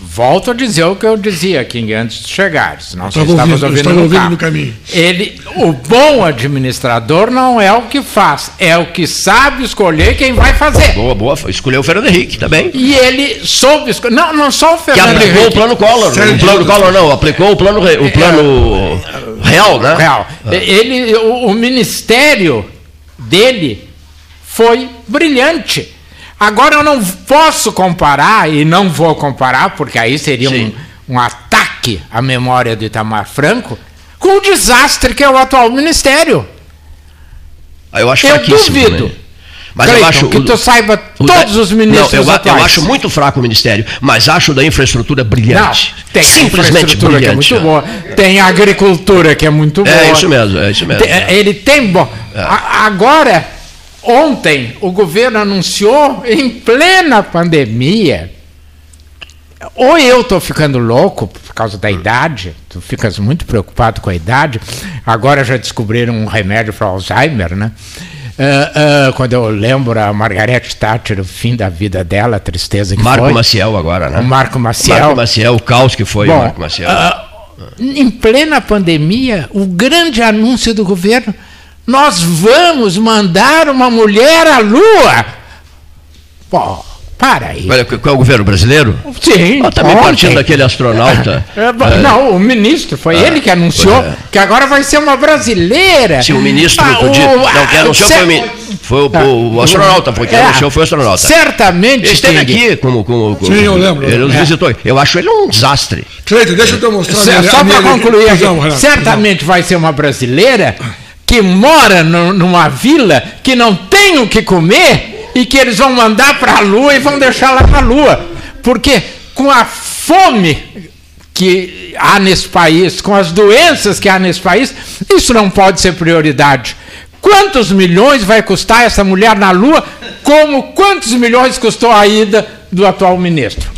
volto a dizer o que eu dizia aqui antes de chegar, senão você estava ouvindo, ouvindo, no, ouvindo no, caminho. Ele, o bom administrador não é o que faz, é o que sabe escolher quem vai fazer. Boa, boa, escolheu o Fernando Henrique também. E ele soube escolher, não, não só o Fernando Henrique. Que aplicou Henrique. o plano Collor, o plano Collor não, aplicou o plano, o plano é, real, né? Real. Ah. Ele, o, o ministério dele foi brilhante Agora eu não posso comparar, e não vou comparar, porque aí seria um, um, ataque à memória do Itamar Franco, com o desastre que é o atual ministério. Ah, eu acho eu duvido. Né? Mas Cleiton, eu acho que tu saiba todos da, os ministros não, eu, atuais. eu acho muito fraco o ministério, mas acho da infraestrutura brilhante. Não, tem simplesmente brilhante. Que é muito boa. Tem a agricultura que é muito é boa. É isso mesmo, é isso mesmo. Tem, ele tem bom. É. Agora Ontem o governo anunciou em plena pandemia. Ou eu estou ficando louco por causa da idade, tu ficas muito preocupado com a idade. Agora já descobriram um remédio para Alzheimer, né? Uh, uh, quando eu lembro a Margarete Thatcher, o fim da vida dela, a tristeza que Marco foi. Marco Maciel agora, né? O Marco Maciel. Marco Maciel, o caos que foi Bom, o Marco Maciel. Uh, em plena pandemia, o grande anúncio do governo nós vamos mandar uma mulher à Lua. Pô, para aí. Qual é o governo brasileiro? Sim. Ah, também ontem. partindo daquele astronauta. É, é, não, o ministro, foi ah, ele que anunciou é. que agora vai ser uma brasileira. Sim, o ministro ah. O, não, quem anunciou foi, o, foi o, o, o astronauta, porque quem é, anunciou foi o astronauta. Certamente. Ele esteve aqui como, como, como. Sim, eu lembro. Ele nos é. visitou. Eu acho ele um desastre. Cleiton, deixa eu te mostrar. Só para concluir aqui, certamente vai ser uma brasileira que mora no, numa vila que não tem o que comer e que eles vão mandar para a lua e vão deixar lá na lua. Porque com a fome que há nesse país, com as doenças que há nesse país, isso não pode ser prioridade. Quantos milhões vai custar essa mulher na Lua? Como quantos milhões custou a ida do atual ministro?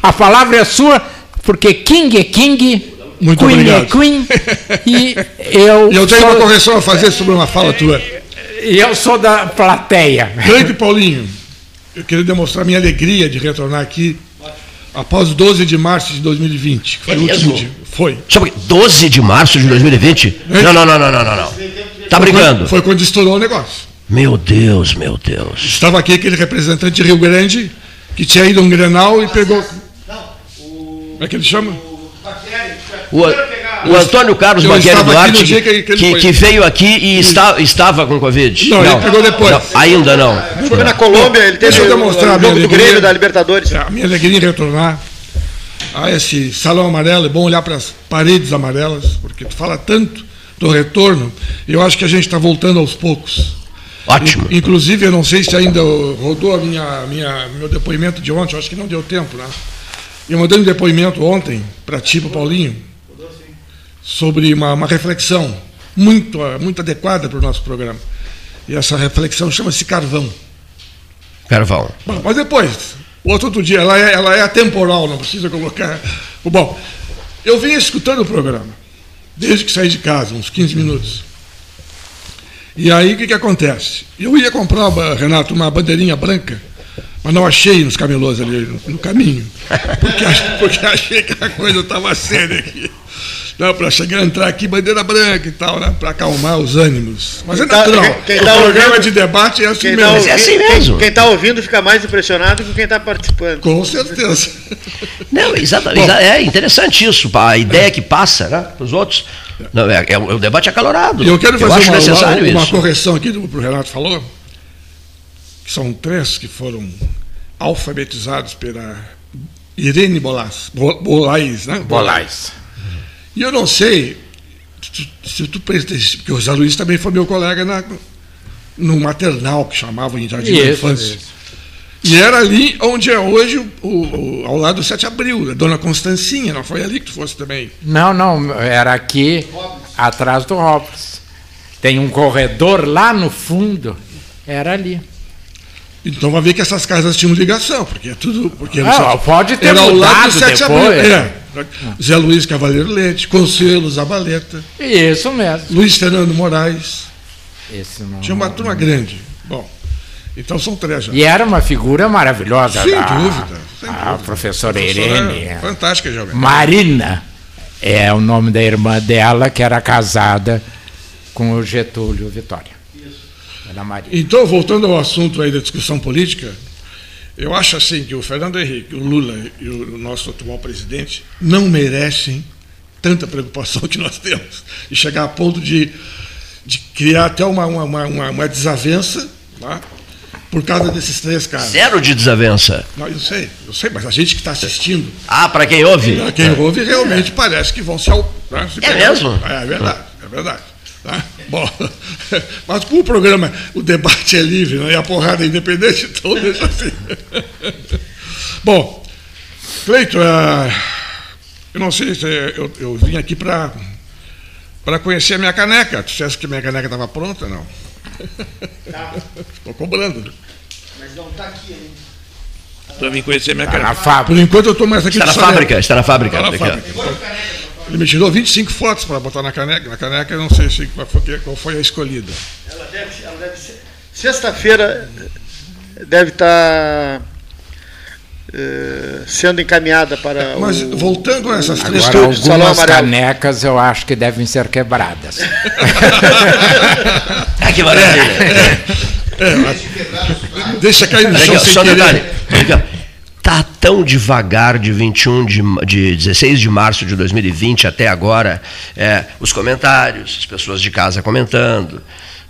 A palavra é sua, porque King é King muito Queen obrigado. é Queen e (laughs) eu. E eu tenho sou... uma correção a fazer sobre uma fala tua. E eu sou da plateia. Grande Paulinho, eu queria demonstrar minha alegria de retornar aqui após 12 de março de 2020. Que foi é o último dia. Foi. 12 de março de 2020? É. Não, não, não, não, não, não. não. Tá foi brincando. Quando, foi quando estourou o negócio. Meu Deus, meu Deus. Estava aqui aquele representante de Rio Grande que tinha ido a um Grenal e pegou. Não, o... Como é que ele chama? O, o Antônio Carlos Bagueri Duarte, que, que, que, que, veio aqui e está, estava com Covid. Não, não, ele pegou depois. Não, ainda não. Foi na Colômbia, ele teve Deixa eu demonstrar o jogo do Grêmio da Libertadores. A minha alegria em retornar a esse salão amarelo. É bom olhar para as paredes amarelas, porque tu fala tanto do retorno. Eu acho que a gente está voltando aos poucos. Ótimo. Inclusive, eu não sei se ainda rodou a minha, minha, meu depoimento de ontem, eu acho que não deu tempo, né? Eu mandei um depoimento ontem para ti, para Paulinho, sobre uma, uma reflexão muito, muito adequada para o nosso programa. E essa reflexão chama-se carvão. Carvão. Bom, mas depois, outro, outro dia, ela é, ela é atemporal, não precisa colocar. Bom, eu vim escutando o programa, desde que saí de casa, uns 15 minutos. E aí o que, que acontece? Eu ia comprar, Renato, uma bandeirinha branca, mas não achei nos camelôs ali no, no caminho, porque, (laughs) porque achei que a coisa estava séria aqui para chegar entrar aqui bandeira branca e tal, né? Para acalmar os ânimos. Mas é tá- natural. Quem, quem tá o programa ouvindo, de debate é assim mesmo. Tá, é assim mesmo. Quem está ouvindo fica mais impressionado que quem está participando. Com certeza. (laughs) Não, exatamente. Bom, é interessante isso, a ideia que passa né, para os outros. Não, é, é, o debate é acalorado. E eu quero fazer eu uma, uma, uma correção aqui do que o Renato falou, que são três que foram alfabetizados pela Irene Bolás, Bolais, né? Bolais. E eu não sei se tu porque o Zé Luiz também foi meu colega na, no maternal, que chamavam em Jardim isso, da Infância. Isso. E era ali onde é hoje, o, o, ao lado do 7 Abril, a Dona Constancinha, não foi ali que tu fosse também? Não, não, era aqui, atrás do Robles. Tem um corredor lá no fundo, era ali. Então vai ver que essas casas tinham ligação, porque é tudo. Porque ah, pode ter era ao lado do 7 depois. Abril. É. Zé Luiz Cavaleiro Leite, Consuelo Zabaleta. Isso mesmo. Luiz Fernando Moraes. Esse não, Tinha uma não, turma não. grande. Bom, então são três já. E era uma figura maravilhosa. Sem dúvida. Sem a dúvida. professora Irene. É fantástica, jovem. Marina é o nome da irmã dela, que era casada com o Getúlio Vitória. Era Marina. Então, voltando ao assunto aí da discussão política, eu acho assim que o Fernando Henrique, o Lula e o nosso atual presidente não merecem tanta preocupação (laughs) que nós temos e chegar a ponto de, de criar até uma, uma, uma, uma desavença tá? por causa desses três caras. Zero de desavença. Não, eu sei, eu sei, mas a gente que está assistindo. Ah, para quem ouve? Para quem ouve, realmente parece que vão se. Né, se é mesmo? É, é verdade, é verdade. Tá? Bom, (laughs) mas como o programa, o debate é livre né, e a porrada é independente, então deixa assim. (laughs) Bom, Cleito, uh, eu não sei se eu, eu vim aqui para conhecer a minha caneca. Tu disseste que minha caneca estava pronta? Não. Tá. (laughs) Estou cobrando. Mas não está aqui ainda. Para vir conhecer a minha tá caneca. Por enquanto eu estou mais aqui Está na fábrica, está na fábrica. Está na fábrica. Ele me tirou 25 fotos para botar na caneca. Na caneca eu não sei se, qual, foi, qual foi a escolhida. Ela deve, ela deve ser. Sexta-feira deve estar. Uh, sendo encaminhada para Mas o, voltando a essas três Agora, algumas canecas eu acho que devem ser quebradas. (laughs) ah, que maravilha! É, é, é, deixa cair no chão sem querer está tão devagar de 21 de, de 16 de março de 2020 até agora, é, os comentários, as pessoas de casa comentando,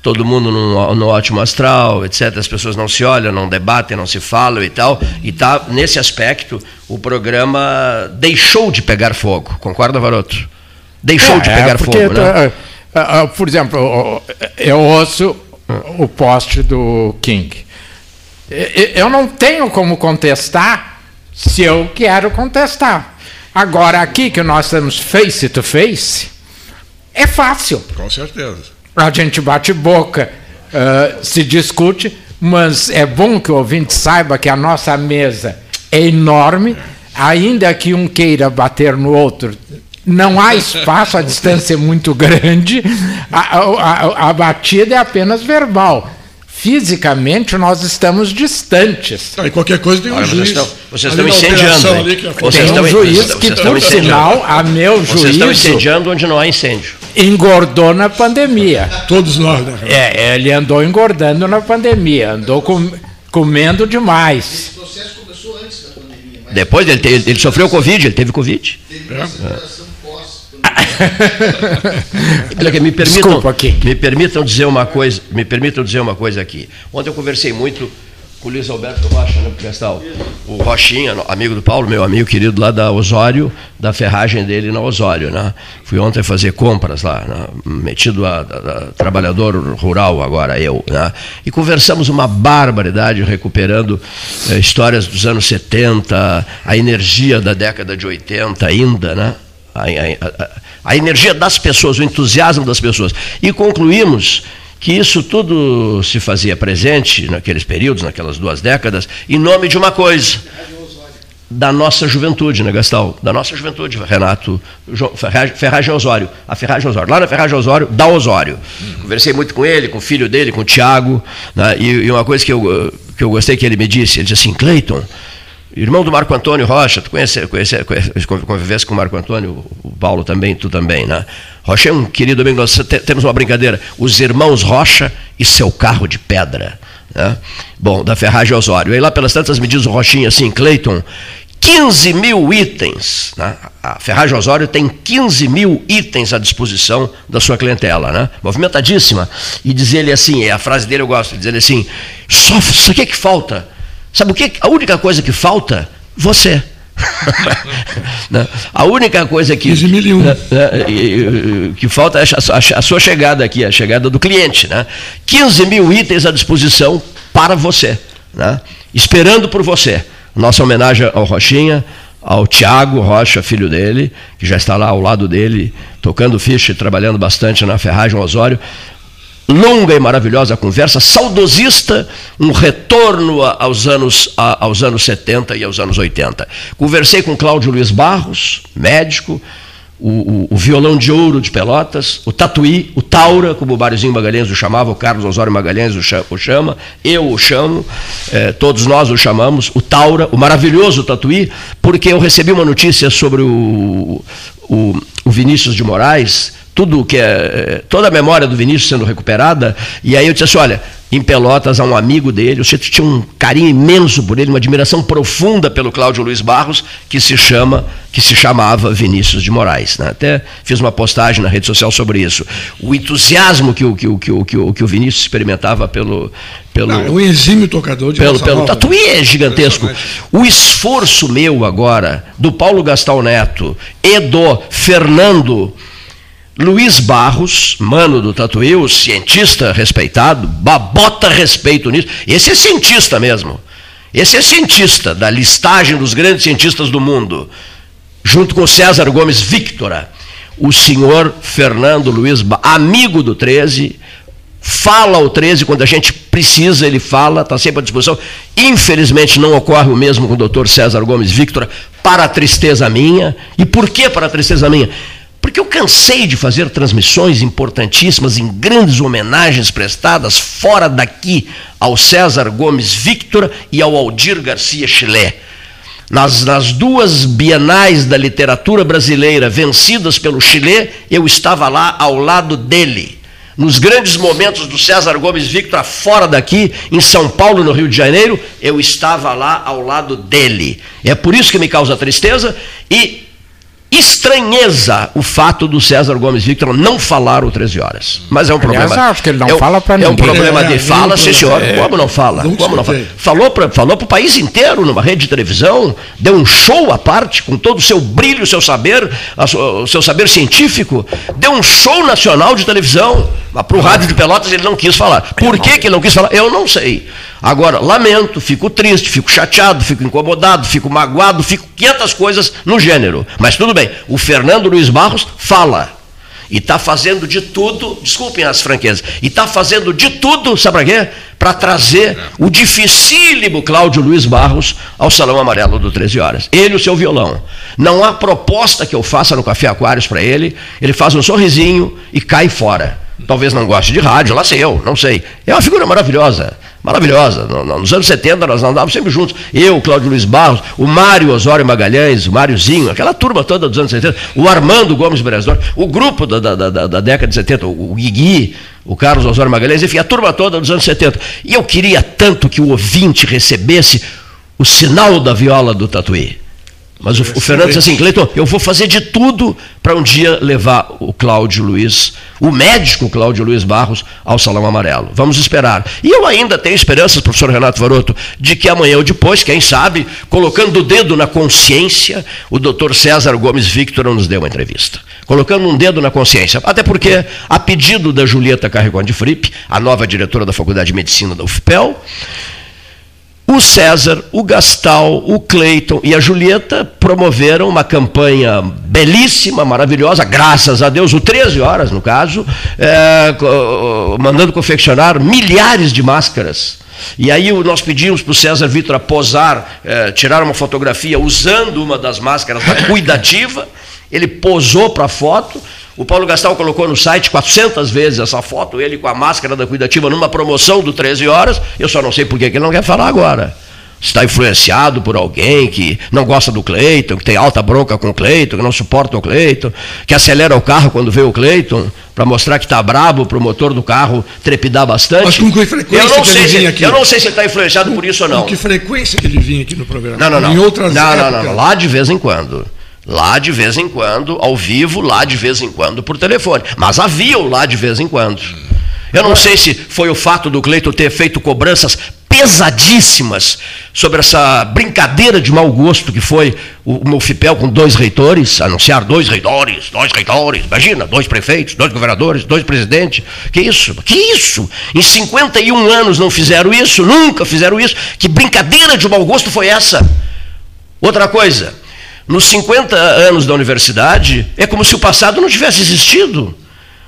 todo mundo no, no, ótimo astral, etc. As pessoas não se olham, não debatem, não se falam e tal. E tá nesse aspecto o programa deixou de pegar fogo. Concorda, Varoto? Deixou é, de pegar fogo, né? Uh, uh, por exemplo, eu ouço o post do King eu não tenho como contestar se eu quero contestar. Agora, aqui que nós estamos face to face, é fácil. Com certeza. A gente bate boca, uh, se discute, mas é bom que o ouvinte saiba que a nossa mesa é enorme, ainda que um queira bater no outro. Não há espaço, a distância é muito grande, a, a, a, a batida é apenas verbal fisicamente nós estamos distantes. Ah, e qualquer coisa tem um Olha, juiz. Vocês estão, incendiando. Vocês tem um juiz que, por sinal, a meu juízo... Vocês estão incendiando onde não há incêndio. Engordou na pandemia. Todos nós, né? É, ele andou engordando na pandemia, andou com, comendo demais. Esse processo começou antes da pandemia. Depois ele, ele, ele sofreu Covid, ele teve Covid. Teve é. (laughs) me permitam, Desculpa, me permitam dizer uma coisa, me permitam dizer uma coisa aqui. Ontem eu conversei muito com o Luiz Alberto Rocha, né, Gastal? O Rochinha, amigo do Paulo, meu amigo querido lá da Osório, da ferragem dele na Osório, né? Fui ontem fazer compras lá, né? metido a, a, a, trabalhador rural agora, eu, né? E conversamos uma barbaridade, recuperando eh, histórias dos anos 70, a energia da década de 80 ainda, né? a, a, energia das pessoas, o entusiasmo das pessoas. E concluímos que isso tudo se fazia presente naqueles períodos, naquelas duas décadas, em nome de uma coisa da nossa juventude, né, Gastal? Da nossa juventude, Renato Ferragem Osório. A Ferragem Osório. Lá na Ferragem Osório, da Osório. Conversei muito com ele, com o filho dele, com o Tiago. Né, e, e, uma coisa que eu, que eu gostei que ele me disse, ele disse assim, Cleiton, irmão do Marco Antônio Rocha, tu conhece, conhece, conhece convivesse com o Marco Antônio, o Paulo também, tu também, né? Rocha é um querido amigo, nós temos uma brincadeira, os irmãos Rocha e seu carro de pedra. Né? Bom, da Ferragem Osório. Aí lá pelas tantas medidas o Rochinha assim, Cleiton, 15 mil itens. Né? A Ferragem Osório tem 15 mil itens à disposição da sua clientela, né? movimentadíssima. E dizer ele assim, é a frase dele eu gosto, dizer ele assim, só o que, que falta? Sabe o que? A única coisa que falta? Você. (laughs) Né? a única coisa que, né, que falta é a sua chegada aqui, a chegada do cliente. Né? 15 mil itens à disposição para você, né? esperando por você. Nossa homenagem ao Rochinha, ao Tiago Rocha, filho dele, que já está lá ao lado dele, tocando ficha e trabalhando bastante na Ferragem Osório. Longa e maravilhosa conversa, saudosista, um retorno aos anos, aos anos 70 e aos anos 80. Conversei com Cláudio Luiz Barros, médico, o, o, o, violão de ouro de Pelotas, o tatuí, o taura, como o Báriozinho Magalhães o chamava, o Carlos Osório Magalhães o chama, eu o chamo, eh, todos nós o chamamos, o taura, o maravilhoso tatuí, porque eu recebi uma notícia sobre o, o Vinícius de Moraes, tudo que é, eh, toda a memória do Vinícius sendo recuperada, e aí eu disse assim, olha, em Pelotas, a um amigo dele, você tinha um carinho imenso por ele, uma admiração profunda pelo Cláudio Luiz Barros, que se chama, que se chamava Vinícius de Moraes. Né? Até fiz uma postagem na rede social sobre isso. O entusiasmo que o, que o, que o, que o, que o Vinícius experimentava pelo. pelo Não, é um exímio tocador de Pelo, pelo Tatuí é gigantesco. O esforço meu agora, do Paulo Gastal Neto e do Fernando Luiz Barros, mano do Tatuí, o cientista respeitado, bota respeito nisso. Esse é cientista mesmo. Esse é cientista da listagem dos grandes cientistas do mundo, junto com César Gomes Victora. O senhor Fernando Luiz, amigo do 13, fala ao 13 quando a gente precisa, ele fala, está sempre à disposição. Infelizmente não ocorre o mesmo com o doutor César Gomes Victora, para a tristeza minha. E por que para a tristeza minha? Porque eu cansei de fazer transmissões importantíssimas em grandes homenagens prestadas fora daqui ao César Gomes Victor e ao Aldir Garcia Chilé. Nas, nas, duas bienais da literatura brasileira vencidas pelo Chile, eu estava lá ao lado dele. Nos grandes momentos do César Gomes Victor, fora daqui, em São Paulo, no Rio de Janeiro, eu estava lá ao lado dele. É por isso que me causa tristeza e estranheza o fato do César Gomes Victor não falar o 13 horas. Mas é um Aliás, problema. acho que ele não é, fala para ninguém. É um problema de é, fala, sim senhor. É, como não fala? Não como não fala? Falou para falou o país inteiro numa rede de televisão, deu um show à parte, com todo o seu brilho, o seu saber, o seu saber científico, deu um show nacional de televisão. Mas para o rádio de Pelotas ele não quis falar. Por que, que ele não quis falar? Eu não sei. Agora, lamento, fico triste, fico chateado, fico incomodado, fico magoado, fico 500 coisas no gênero. Mas tudo bem, o Fernando Luiz Barros fala. E está fazendo de tudo, desculpem as franquezas, e está fazendo de tudo, sabe para quê? Para trazer o dificílimo Cláudio Luiz Barros ao Salão Amarelo do 13 Horas. Ele o seu violão. Não há proposta que eu faça no Café Aquários para ele, ele faz um sorrisinho e cai fora. Talvez não goste de rádio, lá sei eu, não sei. É uma figura maravilhosa maravilhosa. Nos anos 70 nós andávamos sempre juntos. Eu, Cláudio Luiz Barros, o Mário Osório Magalhães, o Máriozinho, aquela turma toda dos anos 70, o Armando Gomes Beresdor, o grupo da, da, da, da, década de 70, o Guigui, o Carlos Osório Magalhães, enfim, a turma toda dos anos 70. E eu queria tanto que o ouvinte recebesse o sinal da viola do Tatuí. Mas o, o Fernando disse assim, Cleiton, eu vou fazer de tudo para um dia levar o Cláudio Luiz, o médico Cláudio Luiz Barros, ao Salão Amarelo. Vamos esperar. E eu ainda tenho esperanças, professor Renato Varoto, de que amanhã ou depois, quem sabe, colocando o dedo na consciência, o doutor César Gomes Victor nos dê uma entrevista. Colocando um dedo na consciência. Até porque, a pedido da Julieta Carregón de a nova diretora da Faculdade de Medicina da UFPEL, o César, o Gastal, o Cleiton e a Julieta promoveram uma campanha belíssima, maravilhosa, graças a Deus, o 13 horas, no caso, é, mandando confeccionar milhares de máscaras. E aí nós pedimos para o César Vitor posar, é, tirar uma fotografia usando uma das máscaras da Cuidativa. Ele posou para a foto. O Paulo Gastal colocou no site 400 vezes essa foto, ele com a máscara da Cuidativa numa promoção do 13 horas. Eu só não sei por que ele não quer falar agora está influenciado por alguém que não gosta do Cleiton, que tem alta bronca com o Cleiton, que não suporta o Cleiton, que acelera o carro quando vê o Cleiton, para mostrar que está brabo para o motor do carro trepidar bastante. Mas com que frequência eu não sei ele se, vinha aqui? Eu não sei se ele está influenciado com, por isso ou não. Com que frequência que ele vinha aqui no programa? Não, não, não. Em outras não, não, não, não, lá de vez em quando. Lá de vez em quando, ao vivo, lá de vez em quando por telefone. Mas havia o lá de vez em quando. Eu não sei se foi o fato do Cleiton ter feito cobranças pesadíssimas sobre essa brincadeira de mau gosto que foi o, o Mufipel com dois reitores, anunciar dois reitores, dois reitores, imagina, dois prefeitos, dois governadores, dois presidentes. Que isso? Que isso? Em 51 anos não fizeram isso, nunca fizeram isso. Que brincadeira de mau gosto foi essa? Outra coisa, nos 50 anos da universidade, é como se o passado não tivesse existido.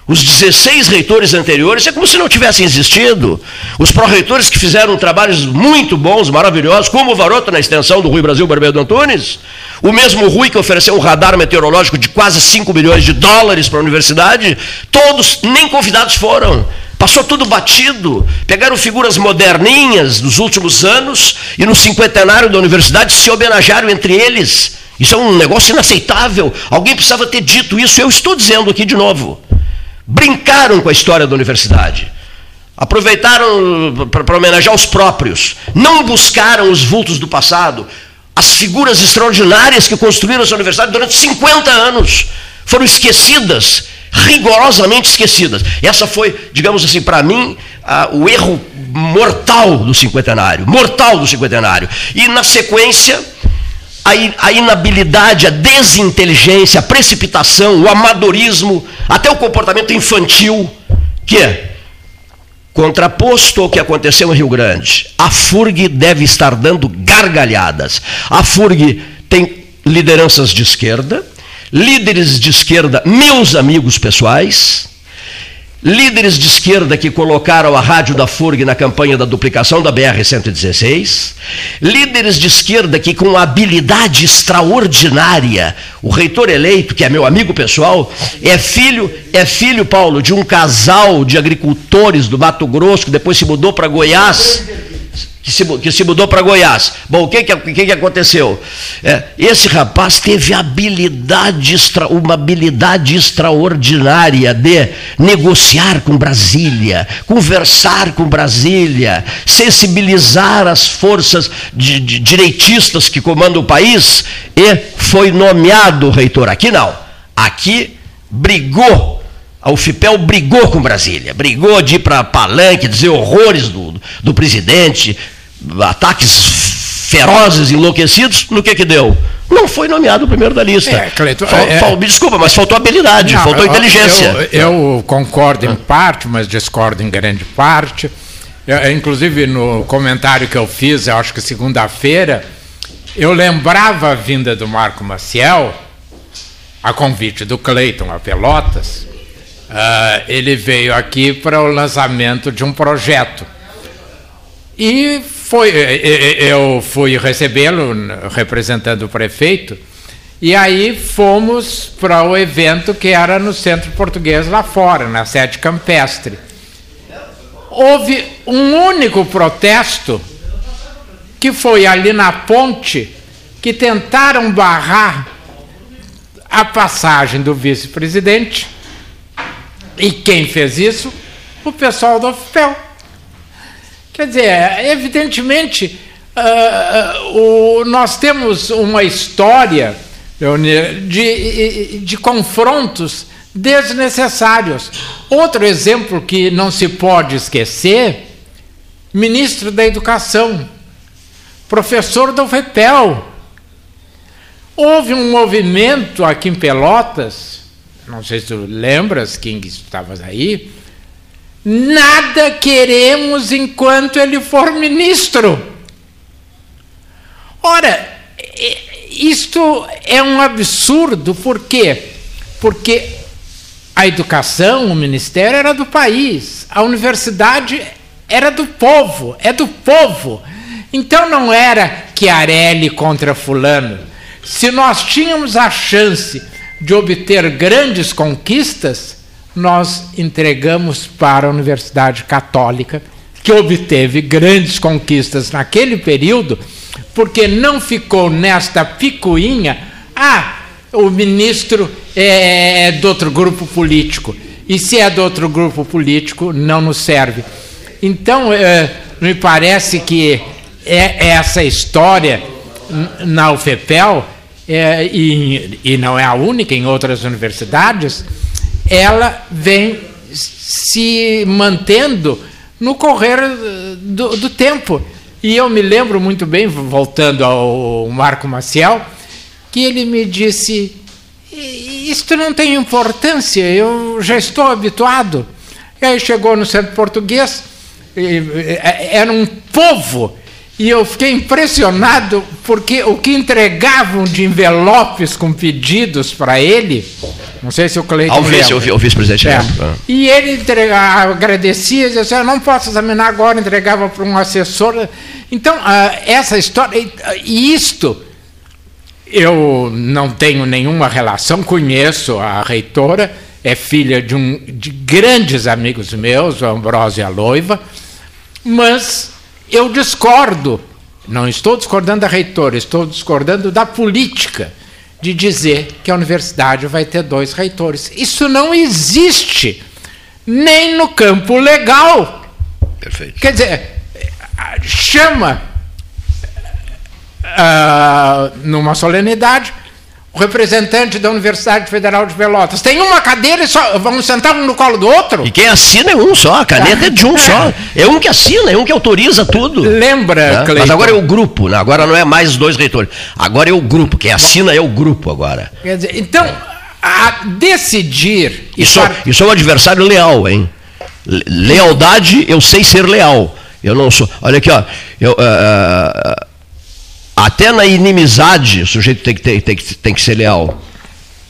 Os 16 reitores anteriores é como se não tivessem existido. Os pró-reitores que fizeram trabalhos muito bons, maravilhosos, como o Varoto na extensão do Rui Brasil Barbeiro Antunes, o mesmo Rui que ofereceu um radar meteorológico de quase 5 milhões de dólares para a universidade, todos nem convidados foram. Passou tudo batido. Pegaram figuras moderninhas dos últimos anos e no cinquentenário da universidade se homenagearam entre eles. Isso é um negócio inaceitável. Alguém precisava ter dito isso. Eu estou dizendo aqui de novo brincaram com a história da universidade. Aproveitaram para homenagear os próprios. Não buscaram os vultos do passado. As figuras extraordinárias que construíram essa universidade durante 50 anos foram esquecidas, rigorosamente esquecidas. Essa foi, digamos assim, para mim, a, o erro mortal do cinquentenário. Mortal do cinquentenário. E, na sequência, a inabilidade, a desinteligência, a precipitação, o amadorismo, até o comportamento infantil, que é contraposto ao que aconteceu em Rio Grande. A FURG deve estar dando gargalhadas. A FURG tem lideranças de esquerda, líderes de esquerda, meus amigos pessoais, líderes de esquerda que colocaram a rádio da FURG na campanha da duplicação da BR-116, líderes de esquerda que, com habilidade extraordinária, o reitor eleito, que é meu amigo pessoal, é filho, é filho, Paulo, de um casal de agricultores do Mato Grosso, que depois se mudou para Goiás que se, que se mudou para Goiás. Bom, o que, que, que, que aconteceu? É, esse rapaz teve habilidade extra, uma habilidade extraordinária de negociar com Brasília, conversar com Brasília, sensibilizar as forças de, de, direitistas que comandam o país e foi nomeado reitor. Aqui não. Aqui brigou a UFIPEL brigou com Brasília, brigou de ir para palanque, dizer horrores do, do presidente, ataques ferozes, enlouquecidos, no que que deu? Não foi nomeado o primeiro da lista. É, Cleiton, Fal, é, fal, me desculpa, mas faltou habilidade, não, faltou inteligência. Eu, eu concordo em parte, mas discordo em grande parte. Eu, inclusive, no comentário que eu fiz, eu acho que segunda-feira, eu lembrava a vinda do Marco Maciel, a convite do Cleiton a Pelotas, uh, ele veio aqui para o lançamento de um projeto. E foi, eu fui recebê-lo representando o prefeito, e aí fomos para o evento que era no Centro Português lá fora, na sede campestre. Houve um único protesto, que foi ali na ponte, que tentaram barrar a passagem do vice-presidente. E quem fez isso? O pessoal do FPEL. Quer dizer, evidentemente, uh, uh, o, nós temos uma história de, de confrontos desnecessários. Outro exemplo que não se pode esquecer: ministro da Educação, professor do FEPEL. Houve um movimento aqui em Pelotas, não sei se tu lembras, quem estavas aí, Nada queremos enquanto ele for ministro. Ora, isto é um absurdo, por quê? Porque a educação, o ministério era do país, a universidade era do povo, é do povo. Então não era Chiarelli contra Fulano. Se nós tínhamos a chance de obter grandes conquistas, nós entregamos para a Universidade Católica, que obteve grandes conquistas naquele período, porque não ficou nesta picuinha, ah, o ministro é, é de outro grupo político, e se é de outro grupo político, não nos serve. Então, é, me parece que é essa história na UFEPEL, é, e, e não é a única em outras universidades, ela vem se mantendo no correr do, do, tempo. E eu me lembro muito bem, voltando ao Marco Maciel, que ele me disse: Isto não tem importância, eu já estou habituado. E aí chegou no centro português, era um povo e eu fiquei impressionado porque o que entregavam de envelopes com pedidos para ele, não sei se o Cleiton Ao o vice-presidente é. E ele entrega, agradecia, dizia assim, eu não posso examinar agora, entregava para um assessor. Então, essa história, e isto, eu não tenho nenhuma relação, conheço a reitora, é filha de, um, de grandes amigos meus, o Ambrósio e a Loiva, mas eu discordo, não estou discordando da reitora, estou discordando da política de dizer que a universidade vai ter dois reitores. Isso não existe, nem no campo legal. Perfeito. Quer dizer, chama uh, numa solenidade o representante da Universidade Federal de Pelotas. Tem uma cadeira e só vamos sentar um no colo do outro? E quem assina é um só, a caneta é de um (laughs) só. É um que assina, é um que autoriza tudo. Lembra, né? Mas agora é o grupo, né? agora não é mais os dois reitores. Agora é o grupo, quem assina é o grupo agora. Quer dizer, então, a decidir. Isso, isso é um adversário leal, hein? Lealdade, eu sei ser leal. Eu não sou. Olha aqui, ó. Eu, uh, uh, até na inimizade, o sujeito tem que, ter, tem que, tem que ser leal.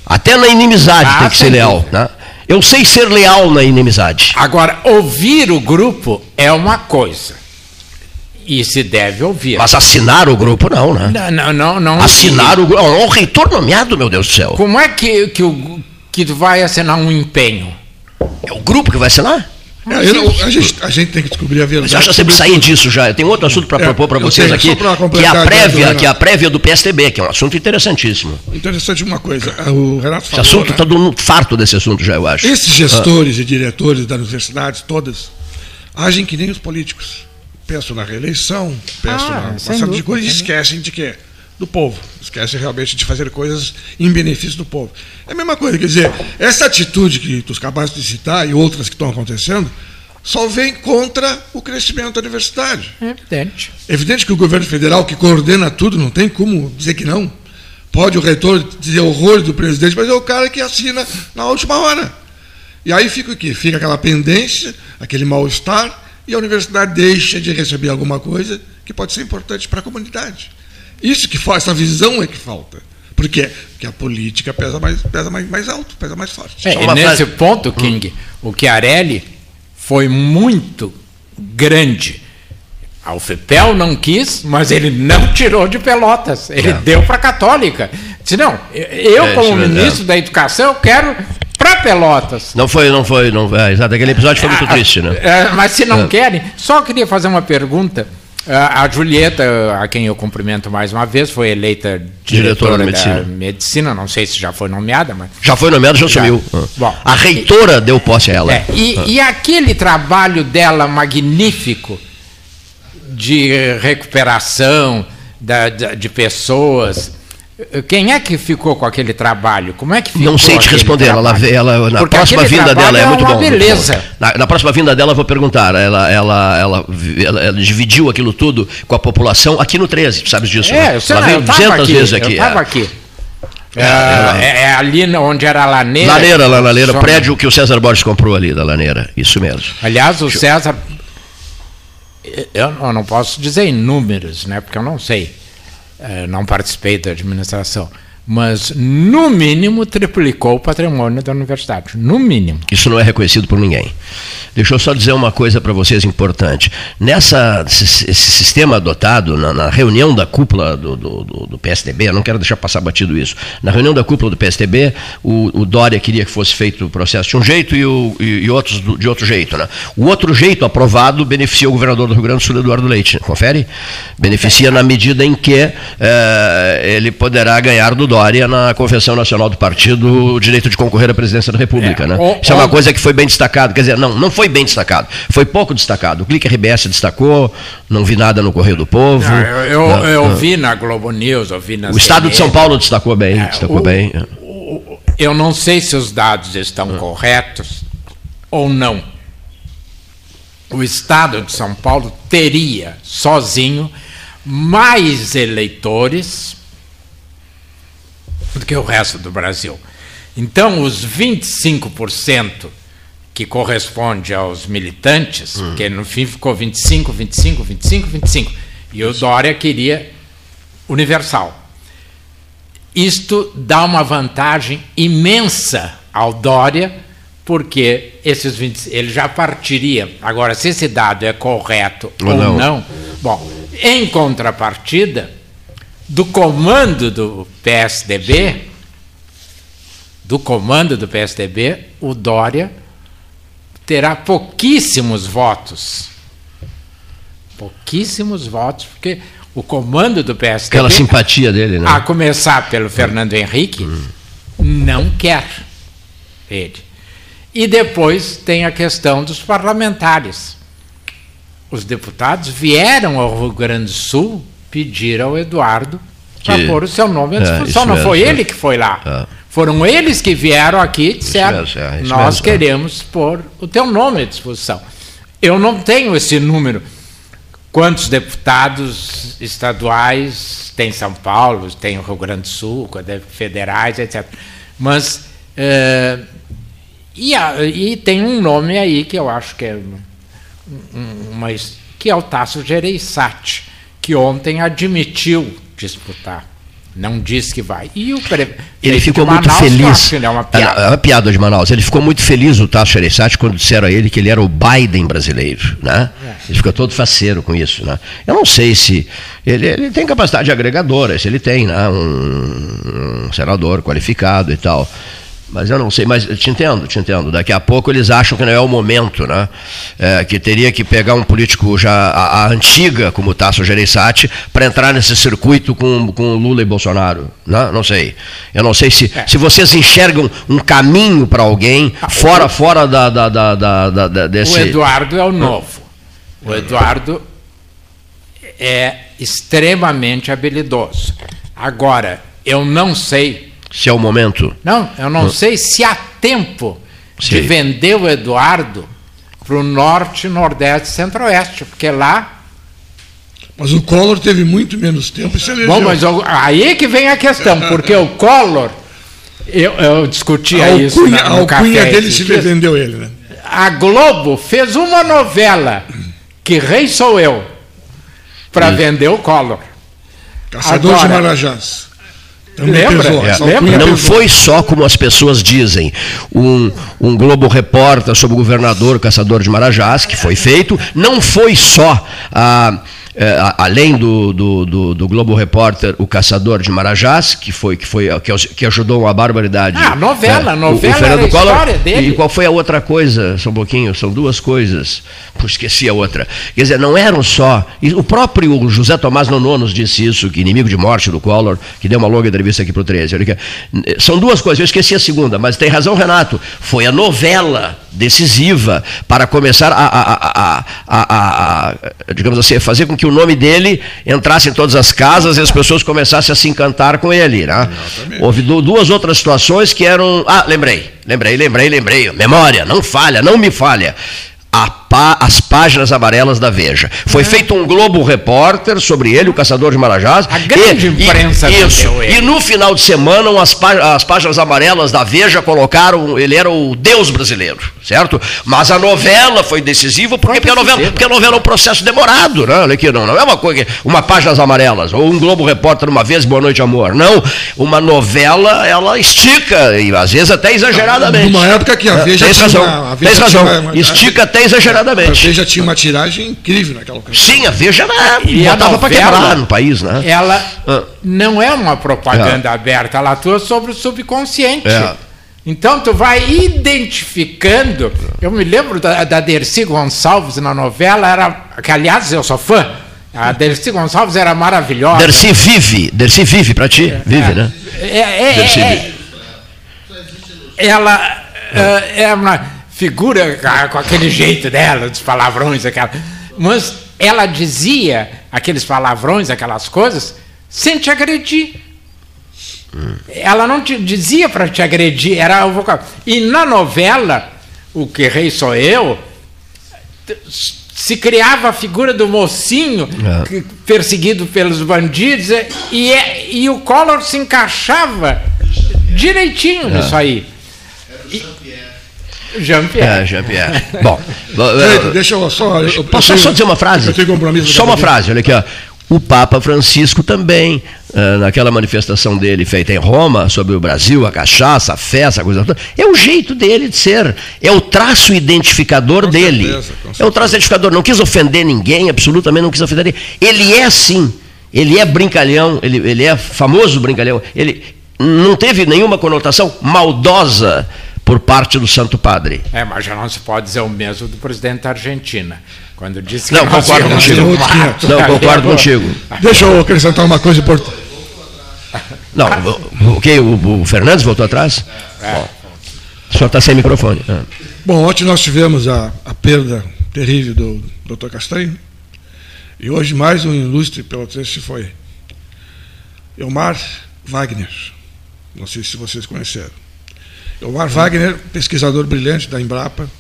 Até na inimizade ah, tem que ser leal. Né? Eu sei ser leal na inimizade. Agora, ouvir o grupo é uma coisa. E se deve ouvir. Mas assinar o grupo, não, né? Não, não, não. Assinar o grupo. Um reitor nomeado, meu Deus do céu. Como é que, que, o, que tu vai assinar um empenho? É o grupo que vai assinar? É, não, a, gente, a, gente, tem que descobrir a verdade. Mas acha sempre sair disso já. Tem outro assunto para é, propor para vocês tenho, aqui, que é a prévia, que é a prévia do PSTB, que é um assunto interessantíssimo. Interessante uma coisa. O Renato falou, Esse assunto está né? dando farto desse assunto já, eu acho. Esses gestores ah. e diretores das universidades todas agem que nem os políticos. Pensam na reeleição, pensam ah, na uma série de coisas e esquecem de quê? Do povo. Esquece realmente de fazer coisas em benefício do povo. É a mesma coisa, quer dizer, essa atitude que tu acabaste de citar e outras que estão acontecendo, só vem contra o crescimento da universidade. É evidente. É evidente que o governo federal, que coordena tudo, não tem como dizer que não. Pode o reitor dizer horrores do presidente, mas é o cara que assina na última hora. E aí fica o quê? Fica aquela pendência, aquele mal-estar, e a universidade deixa de receber alguma coisa que pode ser importante para a comunidade. Isso que faz, essa visão é que falta. Por quê? Porque a política pesa mais, pesa mais, mais alto, pesa mais forte. É, e nesse frase... ponto, hum. King, hum. o Chiarelli foi muito grande. A UFPEL não quis, mas ele não tirou de Pelotas. Ele é. deu para a Católica. Disse, não, eu, é, como ministro é. da Educação, eu quero para Pelotas. Não foi, não foi, não é, exato. Aquele episódio foi muito ah, triste, né? É, mas se não é. querem, só queria fazer uma pergunta. A Julieta, a quem eu cumprimento mais uma vez, foi eleita diretora, diretora da medicina. medicina. Não sei se já foi nomeada, mas. Já foi nomeada, já, já. assumiu. Bom, a reitora e, deu posse a ela. É, e, ah. e aquele trabalho dela magnífico de recuperação da, de pessoas quem é que ficou com aquele trabalho? Como é que ficou Não sei te responder. Ela, ela, na Porque próxima vinda dela é, é muito bom. Beleza. Na, na, próxima vinda dela eu vou perguntar. Ela, ela, ela, ela, dividiu aquilo tudo com a população aqui no 13, sabes disso? É, né? ela veio 200 aqui, vezes aqui. Eu estava é. aqui. É, é, é, ali onde era a laneira. Laneira, lá, laneira, prédio que o César Borges comprou ali da laneira. Isso mesmo. Aliás, o César. Eu não posso dizer em números, né? Porque eu não sei não participei da administração, mas no mínimo triplicou o patrimônio da universidade, no mínimo. Isso não é reconhecido por ninguém. Deixa eu só dizer uma coisa para vocês importante. Nessa esse sistema adotado na, na reunião da cúpula do, do, do, PSDB, eu não quero deixar passar batido isso. Na reunião da cúpula do PSDB, o, o Dória queria que fosse feito o processo de um jeito e, o, e, e outros do, de outro jeito. Né? O outro jeito aprovado beneficia o governador do Rio Grande do Sul, Eduardo Leite. Confere? Beneficia na medida em que eh, ele poderá ganhar do Dória na Convenção Nacional do Partido o direito de concorrer à presidência da República. É, né? Isso é uma coisa que foi bem destacado. Quer dizer, não, não foi bem destacado. Foi pouco destacado. O Clique RBS destacou, não vi nada no Correio do Povo. Não, eu, eu, não, eu não. vi na Globo News, eu vi na O Estado de São Paulo destacou bem, é, destacou o, bem. O, eu não sei se os dados estão corretos ou não. O Estado de São Paulo teria, sozinho, mais eleitores do que o resto do Brasil. Então, os 25% que corresponde aos militantes, hum. que no fim ficou 25, 25, 25, 25, e o Dória queria universal. Isto dá uma vantagem imensa ao Dória, porque esses 20, ele já partiria. Agora, se esse dado é correto ou, ou não. não, bom, em contrapartida, do comando do PSDB, do comando do PSDB, o Dória terá pouquíssimos votos. Pouquíssimos votos, porque o comando do PSDB. Aquela simpatia dele, né? A começar pelo Fernando Henrique, hum. não quer ele. E depois tem a questão dos parlamentares. Os deputados vieram ao Rio Grande do Sul pedir ao Eduardo para pôr o seu nome à é, disposição. É, não foi ele que foi lá. É. Foram eles que vieram aqui e disseram: mesmo, é, nós mesmo, queremos pôr o teu nome à disposição. Eu não tenho esse número. Quantos deputados estaduais tem São Paulo, tem o Rio Grande do Sul, federais, etc. Mas. É, e, e, tem um nome aí que eu acho que é uma, que é o Tasso Gereissati, que ontem admitiu disputar. Não diz que vai. E o pre... Ele ficou muito Manaus, feliz. É uma piada. É uma piada de Manaus. Ele ficou muito feliz, o Tasso Gereissati, quando disseram a ele que ele era o Biden brasileiro. Né? É. Ele ficou todo faceiro com isso. Né? Eu não sei se. Ele, ele tem capacidade agregadora, se ele tem, né? um, um senador qualificado e tal. Mas eu não sei, mas te entendo, te entendo. Daqui a pouco eles acham que não é o momento, né? É, que teria que pegar um político já a, a antiga, como o Tasso Gereissati, para entrar nesse circuito com, com Lula e Bolsonaro. Né? Não sei. Eu não sei se, é. se vocês enxergam um caminho para alguém ah, fora, fora da, da, da, da, da desse. O Eduardo é o novo. O Eduardo é extremamente habilidoso. Agora, eu não sei se é o momento. Não, eu não, sei se há tempo Sim. de vender o Eduardo para o norte, nordeste e centro-oeste, porque lá. Mas o Collor teve muito menos tempo e se elegeu. Bom, mas aí que vem a questão, porque o Collor, eu, eu discutia a isso na, no A alcunha dele se vendeu ele, né? A Globo fez uma novela, Que Rei Sou Eu, para vender o Collor. Caçador Agora, de Marajás. Lembra? É. Lembra? Não foi só como as pessoas dizem, um, um Globo Repórter sobre o governador caçador de Marajás, que foi feito, não foi só a. É, além do, do, do, do, Globo Repórter, o Caçador de Marajás, que foi que foi que, que ajudou uma barbaridade. Ah, novela, é, novela o, o Fernando Collor, dele. E qual foi a outra coisa? Só um pouquinho, são duas coisas. Pô, esqueci a outra. Quer dizer, não eram só. o próprio José Tomás Nononos disse isso, que inimigo de morte do Collor, que deu uma longa entrevista aqui para o 13. São duas coisas, eu esqueci a segunda, mas tem razão, Renato. Foi a novela decisiva para começar a, a, a, a, digamos assim, fazer com que o nome dele entrasse em todas as casas e as pessoas começassem a se encantar com ele. Né? Houve duas outras situações que eram. Ah, lembrei, lembrei, lembrei, lembrei. Memória, não falha, não me falha. A as páginas amarelas da Veja. Foi feito um Globo Repórter sobre ele, o caçador de Marajás. A grande imprensa Isso. vendeu ele. E no final de semana, as, pá- as páginas amarelas da Veja colocaram, ele era o Deus brasileiro, certo? Mas a novela foi decisiva porque, porque, a, novela, porque a novela é um processo demorado, né? Olha aqui, não, não é uma coisa, que- uma páginas amarelas, ou um Globo Repórter uma vez, Boa Noite Amor. Não, uma novela, ela estica, e às vezes até exageradamente. Numa época que a É, Veja tinha razão, uma- a Veja tens razão. tinha Estica até A exageradamente. Veja tinha uma tiragem incrível naquela ocasião. Sim, a Veja era, E a botava para quebrar no país, né? Ela Ah. não é uma propaganda aberta, ela atua sobre o subconsciente. É. Então tu vai identificando. Eu me lembro da, da Dercy Gonçalves na novela, era, que aliás eu sou fã. A Dercy Gonçalves era maravilhosa. Dercy vive, Dercy vive para ti, vive, né? É, é, Dercy é, vive. ela é, é uma figura com aquele jeito dela, dos palavrões, aquela. Mas ela dizia aqueles palavrões, aquelas coisas, sem te agredir. Ela não te dizia para te agredir, era o vocal. E na novela, O Que Rei Sou Eu, se criava a figura do mocinho É. que- perseguido pelos bandidos é, e, é- e o Collor se encaixava direitinho nisso aí. Jean-Pierre. É, Jean-Pierre. (laughs) Bom, deixa eu só. eu- eu Posso tenho- só dizer uma frase? Eu tenho compromisso. Só uma frase, olha aqui, ó. O Papa Francisco também, ah, naquela manifestação dele feita em Roma, sobre o Brasil, a cachaça, a festa, a coisa toda, é o jeito dele de ser, é o traço identificador Com dele. certeza, é o traço identificador, não quis ofender ninguém, absolutamente não quis ofender ninguém. Ele é assim, ele é brincalhão, ele, ele é famoso brincalhão, ele não teve nenhuma conotação maldosa por parte do Santo Padre. É, mas já não se pode dizer o mesmo do presidente da Argentina. Quando disse que Não, concordo contigo. mato. (laughs) Não, concordo contigo. Deixa eu acrescentar uma coisa importante. Não, o, que, o, o Fernandes voltou atrás? Bom, o senhor está sem microfone. Ah. Bom, ontem nós tivemos a, a perda terrível do Dr. Castanho. E hoje mais um ilustre pelotense se foi. Elmar Wagner. Não sei se vocês conheceram. Elmar Wagner, pesquisador brilhante da Embrapa,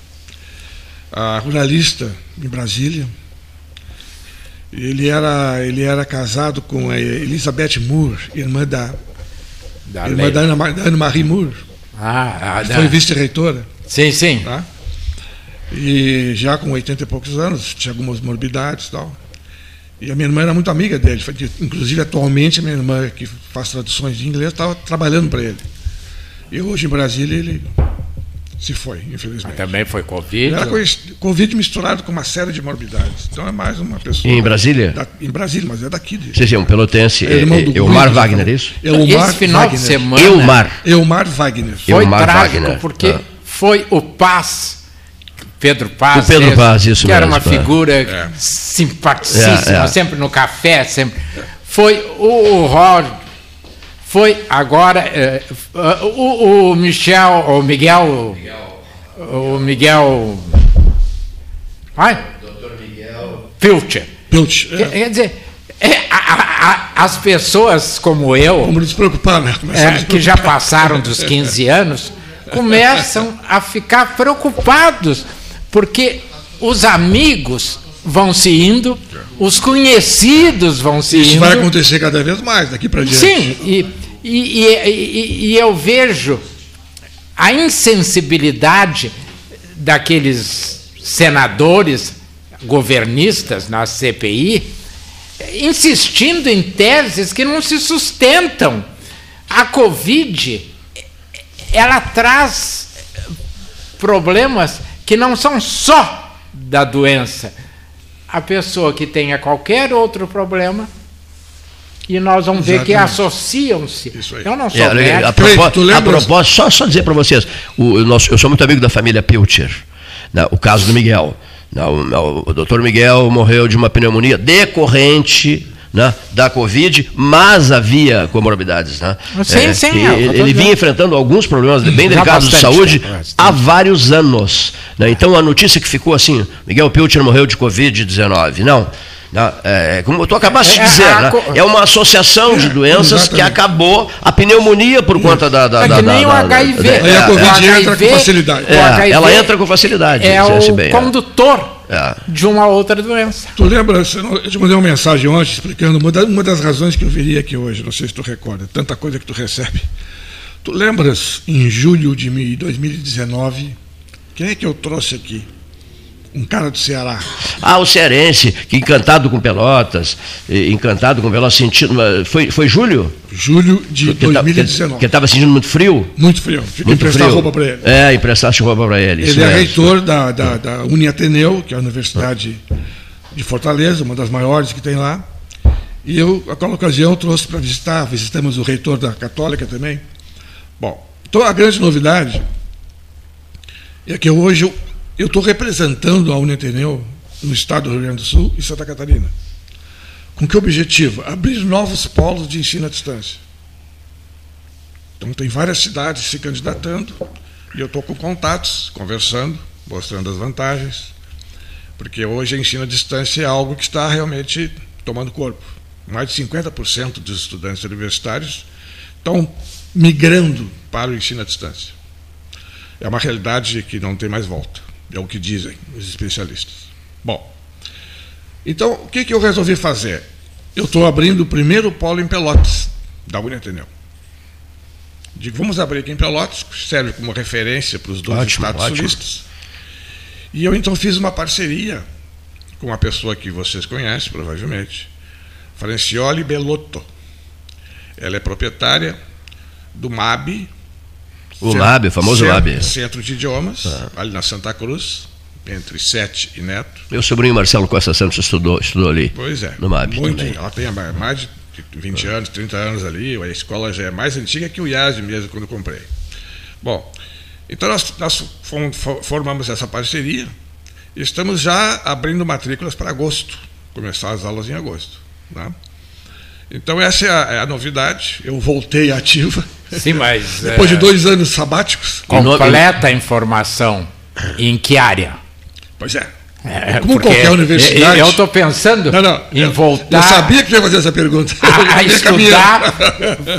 a ruralista em Brasília. Ele era, ele era casado com a Elizabeth Moore, irmã da, Da irmã da Ana, da Ana Marie Moore, Ah, ah, foi vice-reitora. Sim, sim. Tá? E já com 80 e poucos anos, tinha algumas morbidades e tal. E a minha irmã era muito amiga dele. Inclusive, atualmente, a minha irmã, que faz traduções de inglês, estava trabalhando para ele. E hoje, em Brasília, ele se foi, infelizmente. Também foi Covid. Era Covid misturado com uma série de morbidades. Então, é mais uma pessoa. Em Brasília? da- em Brasília, mas é daqui. De, Sim, sim, um pelotense. é É, é, Elmar Guido, Wagner, então. isso? Elmar Esse final Wagner. de semana Elmar. Elmar Wagner. foi Elmar trágico Wagner. porque Ah. foi o Paz, Pedro Paz, O Pedro esse, Paz, isso que era mesmo, uma é. figura simpaticíssima, É, é. sempre no café, sempre. Foi o, o Rod, foi agora eh, o, o Michel, o Miguel, o Miguel, ai, Pilcher. Pilch. Quer, É, quer dizer, é, a- a- a- as pessoas como eu, como nos preocupar, né? É, que já passaram dos 15 anos, começam a ficar preocupados, porque os amigos vão se indo, os conhecidos vão se Isso indo. vai acontecer cada vez mais daqui para diante. Sim, e, e, e- e- eu vejo a insensibilidade daqueles senadores governistas na CPI insistindo em teses que não se sustentam. A Covid ela traz problemas que não são só da doença. A pessoa que tenha qualquer outro problema e nós vamos ver que Exatamente. associam-se. Isso aí. Eu não sou É, médico. a, Cleide, propó- tu a propósito, só, só dizer para vocês, o, o nosso, eu sou muito amigo da família Pilcher, né, o caso do Miguel. né, o, o doutor Miguel morreu de uma pneumonia decorrente né, da Covid, mas havia comorbidades. Né? Sim, sim, é, eu tô ele, ele vinha enfrentando alguns problemas bem delicados de saúde bastante. há vários anos. né? Então a notícia que ficou assim, Miguel Pilcher morreu de Covid-19. Não. Não, é, como tu acabaste de É, dizer, a- né? é uma associação de doenças que exatamente. acabou a pneumonia por conta da. da, É da que da- nem o da- HIV. da- Aí é, a Covid O entra com facilidade. o é, HIV ela entra com facilidade. É o bem, é. condutor É. de uma outra doença. Tu lembra, eu te mandei uma mensagem ontem explicando uma da- uma das razões que eu viria aqui hoje, não sei se tu recorda, tanta coisa que tu recebe. Tu lembras, em julho de mi- 2019, quem é que eu trouxe aqui? Um cara do Ceará. Ah, o cearense, que encantado com Pelotas, encantado com Pelotas, sentindo. Foi, foi julho? Julho de Que tá- 2019. Que estava sentindo muito frio? Muito frio. Muito emprestar frio. roupa para ele. É, emprestaste roupa para ele. Ele é mesmo. reitor da, da, da Uniateneu, que é a universidade de Fortaleza, uma das maiores que tem lá. E eu, naquela ocasião, trouxe para visitar, visitamos o reitor da Católica também. Bom, então a grande novidade é que hoje eu estou representando a Uniateneu no estado do Rio Grande do Sul e Santa Catarina. Com que objetivo? Abrir novos polos de ensino à distância. Então tem várias cidades se candidatando e eu estou com contatos, conversando, mostrando as vantagens, porque hoje a ensino à distância é algo que está realmente tomando corpo. Mais de 50% dos estudantes universitários estão migrando para o ensino à distância. É uma realidade que não tem mais volta, é o que dizem os especialistas. Bom, então o que, que eu resolvi fazer? Eu estou abrindo o primeiro polo em Pelotas, da Uniateneu. Digo, vamos abrir aqui em Pelotas, que serve como referência para os dois Ótimo, estados ótimo. sulistas. E eu então fiz uma parceria com uma pessoa que vocês conhecem, provavelmente, Francioli Belotto. Ela é proprietária do MAB. O Centro- MAB, o famoso Centro- MAB. Centro de Idiomas, ali na Santa Cruz, entre Sete e Neto. Meu sobrinho Marcelo Costa Santos estudou, estudou ali. Pois é. No MAB muito, também. Ela tem mais de 20 anos, 30 anos ali. A escola já é mais antiga que o IASD mesmo, quando eu comprei. Bom, então nós, nós formamos essa parceria e estamos já abrindo matrículas para agosto. Começar as aulas em agosto. Né? Então essa é a, é a novidade. Eu voltei ativa. Sim, mas. Depois é, de dois anos sabáticos. No- Completa a informação. Em que área? Pois é. É, Como porque qualquer universidade. Eu estou pensando Não, não. em eu- voltar Eu sabia que você ia fazer essa pergunta. a, a (laughs) estudar,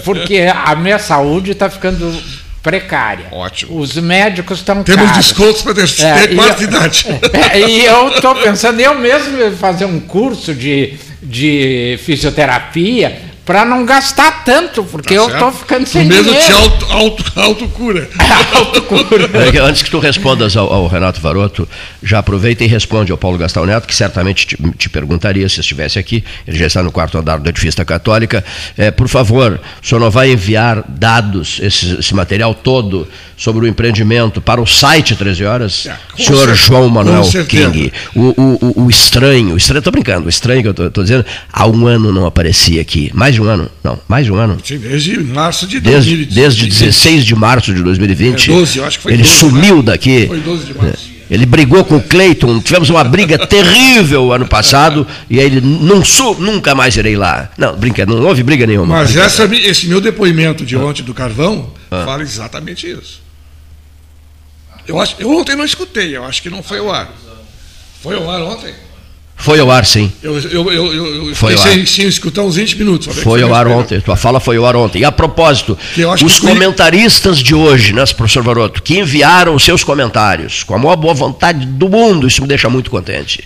porque a minha saúde está ficando precária. Ótimo. Os médicos estão Temos caros. descontos para ter, É, ter e quarta eu- idade. (laughs) É, e eu estou pensando eu mesmo fazer um curso de, de fisioterapia para não gastar tanto, porque eu estou ficando sem mesmo dinheiro. te auto, auto, autocura. (laughs) Autocura. É Antes que tu respondas ao, ao Renato Varoto, já aproveita e responde ao Paulo Gastão Neto, que certamente te, te perguntaria se estivesse aqui, ele já está no quarto andar do edifício da Católica. É, por favor, o senhor não vai enviar dados, esse, esse material todo, sobre o empreendimento para o site 13 horas? É, senhor cer- João Manuel certeza. King, o, o, o- o estranho, o estranho, estou brincando, o estranho que eu estou dizendo, há um ano não aparecia aqui. Mais de um ano? Não, mais de um ano. Desde março de Desde, 2020. desde 16 de março de 2020. É, 12, eu acho que foi ele 12, sumiu né? daqui. Foi 12 de março. Ele brigou com o Cleiton, tivemos uma briga (laughs) terrível ano passado, e aí ele não su, nunca mais irei lá. Não, brincadeira, não houve briga nenhuma. Mas essa, esse meu depoimento de ontem do Carvão Ah. fala exatamente isso. Eu, acho, eu ontem não escutei, eu acho que não foi ao ar. Foi ao ar ontem? Foi ao ar, sim. Eu, eu, eu, eu, Foi ao sem, ar. sem escutar uns 20 minutos. Foi ao ar ontem, tua fala foi ao ar ontem. E a propósito, os comentaristas de hoje, né, professor Varoto, que enviaram os seus comentários com a maior boa vontade do mundo, isso me deixa muito contente.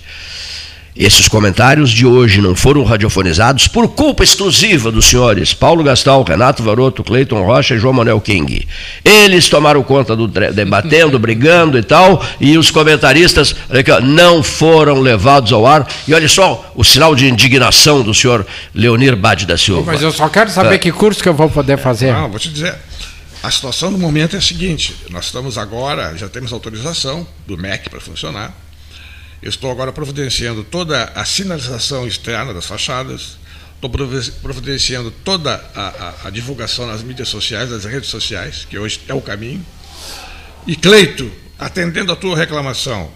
Esses comentários de hoje não foram radiofonizados por culpa exclusiva dos senhores Paulo Gastal, Renato Varoto, Cleiton Rocha e João Manuel King. Eles tomaram conta do debatendo, brigando e tal, e os comentaristas não foram levados ao ar. E olha só o sinal de indignação do senhor Leonir Bade da Silva. Mas eu só quero saber É. que curso que eu vou poder fazer. Não, vou te dizer. A situação no momento é a seguinte: nós estamos agora, já temos autorização do MEC para funcionar. Eu estou agora providenciando toda a sinalização externa das fachadas, estou provi- providenciando toda a, a- a divulgação nas mídias sociais, nas redes sociais, que hoje é o caminho. E Cleito, atendendo a tua reclamação,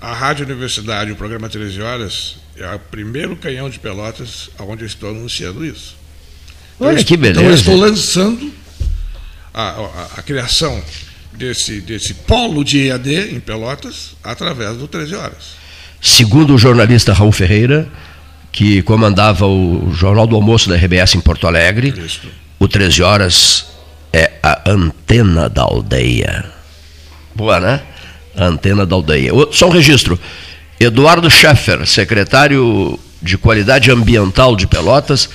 a Rádio Universidade, o programa 13 Horas, é o primeiro canhão de Pelotas onde eu estou anunciando isso. Olha que Então eu beleza. estou lançando a- a criação desse, desse polo de EAD em Pelotas através do 13 Horas. Segundo o jornalista Raul Ferreira, que comandava o Jornal do Almoço da RBS em Porto Alegre. Isso. O 13 Horas é a antena da aldeia. Boa, né? A antena da aldeia. Só um registro. Eduardo Schaffer, secretário de Qualidade Ambiental de Pelotas,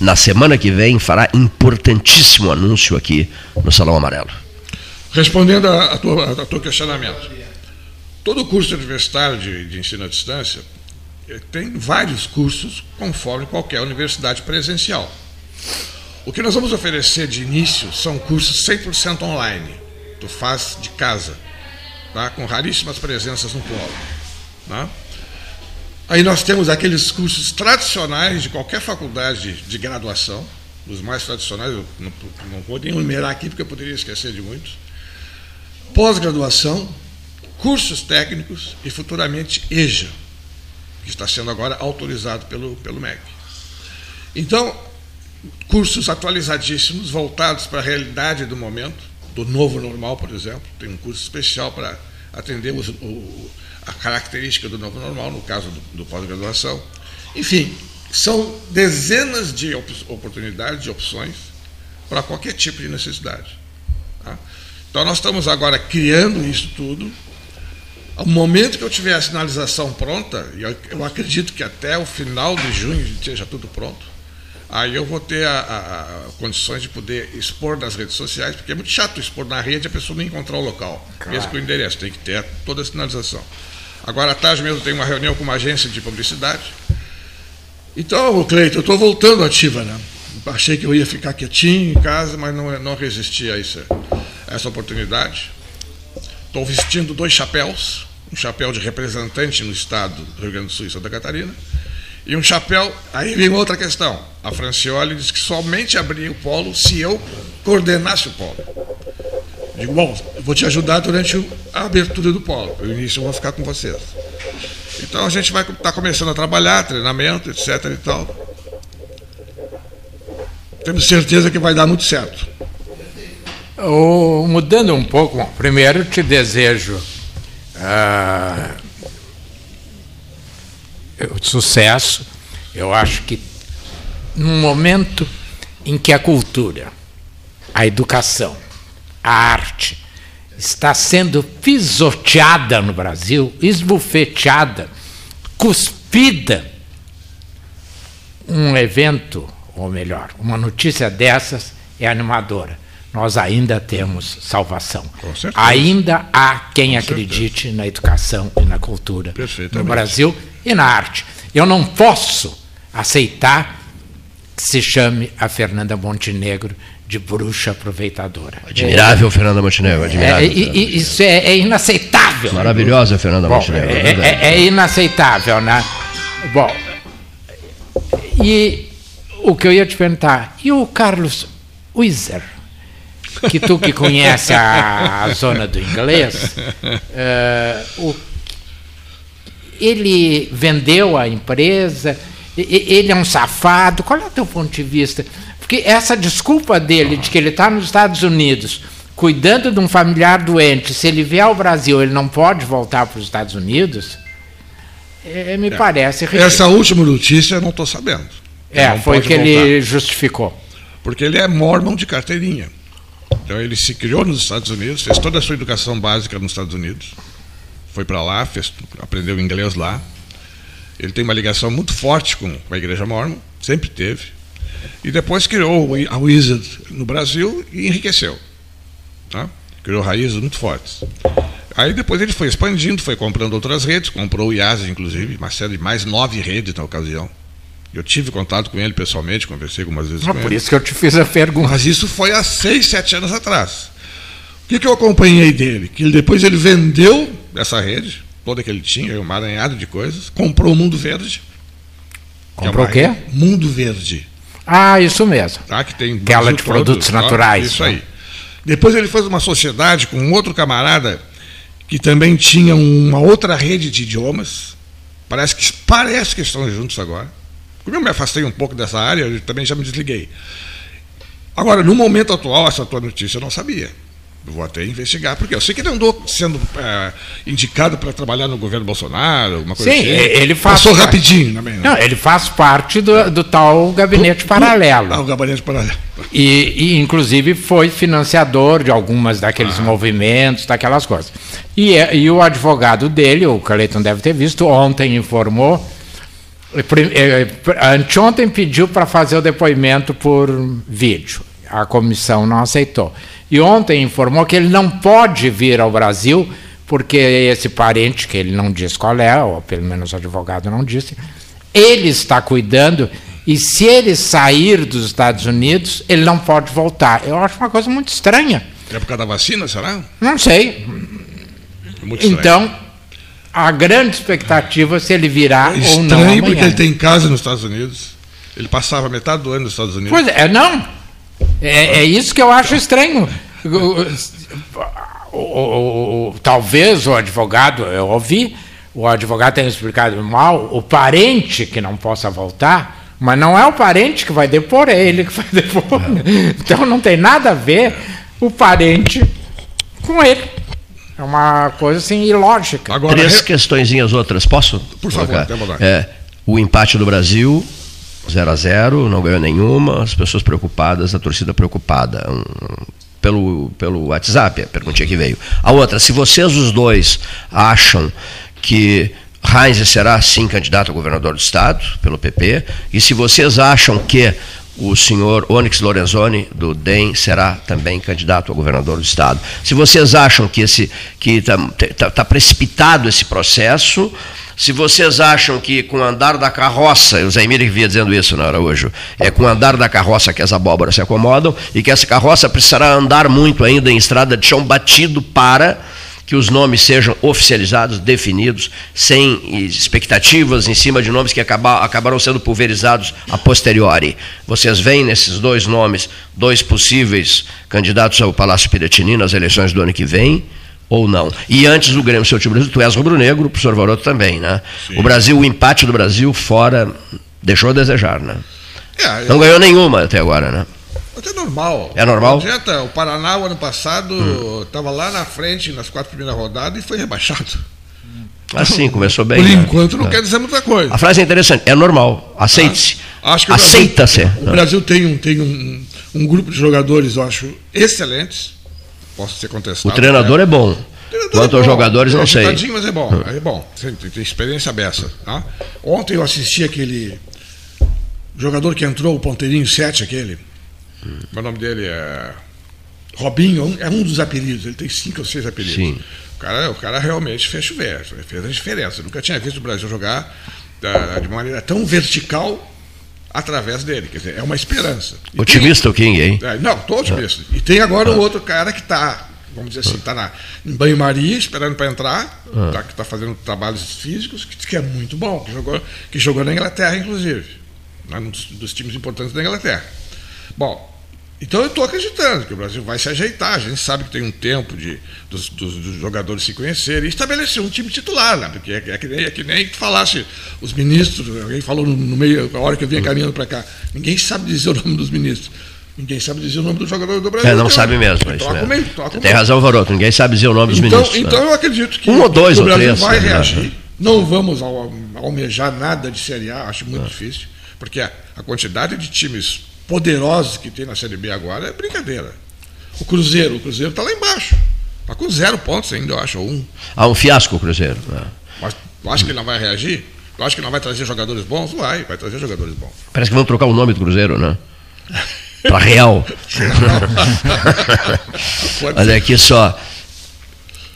na semana que vem fará importantíssimo anúncio aqui no Salão Amarelo. Respondendo a, a, tua, a questionamento, todo curso universitário de, de ensino à distância eh, tem vários cursos conforme qualquer universidade presencial. O que nós vamos oferecer de início são cursos 100% online. Tu faz de casa, tá? com raríssimas presenças no polo. Tá? Aí nós temos aqueles cursos tradicionais de qualquer faculdade de, graduação, os mais tradicionais, eu não, não vou nem enumerar aqui porque eu poderia esquecer de muitos. Pós-graduação, cursos técnicos e futuramente EJA, que está sendo agora autorizado pelo, pelo MEC. Então, cursos atualizadíssimos, voltados para a realidade do momento, do novo normal, por exemplo. Tem um curso especial para atender os, o, a característica do novo normal, no caso do, do pós-graduação. Enfim, são dezenas de op oportunidades, de opções, para qualquer tipo de necessidade. Tá? Então, nós estamos agora criando isso tudo. Ao momento que eu tiver a sinalização pronta, e eu acredito que até o final de junho esteja tudo pronto, aí eu vou ter a, a, a, condições de poder expor nas redes sociais, porque é muito chato expor na rede e a pessoa não encontrar o local, claro. mesmo com o endereço, tem que ter toda a sinalização. Agora à tarde mesmo tem uma reunião com uma agência de publicidade. Então, Cleiton, eu estou voltando ativa, né? Achei que eu ia ficar quietinho em casa, mas não, não resisti a, isso, essa oportunidade. Estou vestindo dois chapéus, um chapéu de representante no estado do Rio Grande do Sul e Santa Catarina, e um chapéu. Aí vem outra questão. A Francioli disse que somente abria o polo se eu coordenasse o polo. Digo, bom, vou te ajudar durante a abertura do polo. No início eu vou ficar com vocês. Então a gente vai estar tá começando a trabalhar, treinamento, etc. e tal. Temos certeza que vai dar muito certo. Oh, mudando um pouco, primeiro te desejo uh, sucesso. Eu acho que num momento em que a cultura, a educação, a arte está sendo pisoteada no Brasil, esbufeteada, cuspida, um evento, ou melhor, uma notícia dessas é animadora. Nós ainda temos salvação. Ainda há quem Com acredite certeza. na educação e na cultura no Brasil e na arte. Eu não posso aceitar que se chame a Fernanda Montenegro de bruxa aproveitadora. Admirável, é, Fernanda Montenegro. Admirável, é, isso é, é, inaceitável. Maravilhosa, Fernanda Bom, Montenegro. É, é, é, inaceitável, né? Bom, e o que eu ia te perguntar, e o Carlos Weiser? Que tu que conhece a, a zona do inglês, uh, o ele vendeu a empresa, ele é um safado. Qual é o teu ponto de vista? Porque essa desculpa dele de que ele está nos Estados Unidos cuidando de um familiar doente, se ele vier ao Brasil, ele não pode voltar para os Estados Unidos, é, me é. parece ridículo. Essa última notícia eu não estou sabendo. Ele é, foi que voltar. ele justificou. Porque ele é mormon de carteirinha. Então ele se criou nos Estados Unidos, fez toda a sua educação básica nos Estados Unidos foi para lá, fez, aprendeu inglês lá. Ele tem uma ligação muito forte com a Igreja Mormon, sempre teve. E depois criou a Wizard no Brasil e enriqueceu. Tá? Criou raízes muito fortes. Aí depois ele foi expandindo, foi comprando outras redes, comprou o IASA, inclusive, uma série de mais nove redes na ocasião. Eu tive contato com ele pessoalmente, conversei algumas vezes ah, com por ele. isso que eu te fiz a pergunta. Mas isso foi há seis, sete anos atrás. O que, que eu acompanhei dele? Que ele, depois ele vendeu essa rede, toda que ele tinha, um emaranhado de coisas, comprou o Mundo Verde. Comprou é o quê? Mundo Verde. Ah, isso mesmo. Tá, que tem Aquela de produtos, naturais. Isso aí. Depois ele fez uma sociedade com um outro camarada que também tinha uma outra rede de idiomas. Parece que, parece que estão juntos agora. Como eu me afastei um pouco dessa área, eu também já me desliguei. Agora, no momento atual, essa tua notícia eu não sabia. vou até investigar, porque eu sei que ele andou sendo é, indicado para trabalhar no governo Bolsonaro, alguma coisa Sim, assim. ele faz. Passou rapidinho também. Né? Não, ele faz parte do, do tal gabinete paralelo. Ah, o gabinete paralelo. E, e, inclusive, foi financiador de algumas daqueles ah. movimentos, daquelas coisas. E, é, e o advogado dele, o Cleiton deve ter visto, ontem informou. É, anteontem pediu para fazer o depoimento por vídeo. A comissão não aceitou. E ontem informou que ele não pode vir ao Brasil, porque esse parente, que ele não diz qual é, ou pelo menos o advogado não disse, ele está cuidando, e se ele sair dos Estados Unidos, ele não pode voltar. Eu acho uma coisa muito estranha. É por causa da vacina, será? Não sei. Muito então, a grande expectativa se ele virá é ou não. Estranho porque ele tem casa nos Estados Unidos. Ele passava metade do ano nos Estados Unidos. Pois é, não. É, é isso que eu acho estranho. O, o, o, talvez o advogado, eu ouvi, o advogado tenha explicado mal, o parente que não possa voltar, mas não é o parente que vai depor, é ele que vai depor. Então não tem nada a ver o parente com ele. É uma coisa assim ilógica. Agora, Três questõezinhas outras, posso? Por favor, é, o empate do Brasil, 0 a 0 não ganhou nenhuma, as pessoas preocupadas, a torcida preocupada. Um, pelo, pelo WhatsApp, a perguntinha que veio. A outra, se vocês os dois acham que Heinz será sim candidato a governador do estado pelo PP, e se vocês acham que o senhor Onyx Lorenzoni, do DEM, será também candidato a governador do Estado. Se vocês acham que está tá, tá precipitado esse processo, se vocês acham que com o andar da carroça, o Zé Emílio via dizendo isso na hora hoje, é com o andar da carroça que as abóboras se acomodam e que essa carroça precisará andar muito ainda em estrada de chão batido para que os nomes sejam oficializados, definidos, sem expectativas em cima de nomes que acabar, acabarão sendo pulverizados a posteriori. Vocês veem nesses dois nomes, dois possíveis candidatos ao Palácio Piratini nas eleições do ano que vem? ou não. E antes do Grêmio seu time Brasil, tu és rubro-negro, o professor Varoto também, né? Sim. O Brasil, o empate do Brasil fora deixou a desejar, né? É, não ganhou nenhuma até agora, né? Até normal. É normal? Adianta, o Paraná, o ano passado, estava hum. lá na frente nas quatro primeiras rodadas e foi rebaixado. Assim, começou bem. Por né? enquanto não é. quer dizer muita coisa. A frase é interessante, é normal, aceite-se. Ah, Aceita-se. O Brasil tem, um, tem um, um grupo de jogadores, eu acho, excelentes posso ser contestado. O treinador né? é bom. Quanto é aos jogadores, não é sei. mas é bom, é bom. Tem, tem experiência beça. Tá? Ontem eu assisti aquele jogador que entrou, o Ponteirinho 7, aquele. Hum. O nome dele é. Robinho, é um dos apelidos, ele tem cinco ou seis apelidos. Sim. O cara, o cara realmente fez chover, fez a diferença. Eu nunca tinha visto o Brasil jogar da, de maneira tão vertical através dele. Quer dizer, é uma esperança. E otimista tem, o King, hein? É, não, estou otimista. E tem agora o um outro cara que está, vamos dizer assim, está em banho-maria, esperando para entrar, ah. tá, que está fazendo trabalhos físicos, que, que, é muito bom, que jogou, que jogou na Inglaterra, inclusive. Né, um dos, dos times importantes da Inglaterra. Bom, então eu estou acreditando que o Brasil vai se ajeitar. A gente sabe que tem um tempo de, dos, dos, dos jogadores se conhecerem e estabelecer um time titular, né? Porque é, é, que nem, é que nem falasse os ministros, alguém falou no, no meio, a hora que eu vinha caminhando para cá, ninguém sabe dizer o nome dos ministros. Ninguém sabe dizer o nome do jogador do Brasil. É, não então, sabe mesmo. É isso mesmo. Mesmo, Tem razão, Varoto. Ninguém sabe dizer o nome dos então, ministros. Então né? eu acredito que um ou dois o Brasil três, vai né? reagir. Não vamos almejar nada de Série A, acho muito difícil, porque a, a quantidade de times poderosos que tem na Série B agora é brincadeira. O Cruzeiro, o Cruzeiro está lá embaixo. Está com zero pontos ainda, eu acho, ou um. Ah, um fiasco o Cruzeiro. É. Mas tu acha que ele não vai reagir? Tu acha que não vai trazer jogadores bons? Vai, vai trazer jogadores bons. Parece que vão trocar o nome do Cruzeiro, né? Para Real. (laughs) Olha aqui só.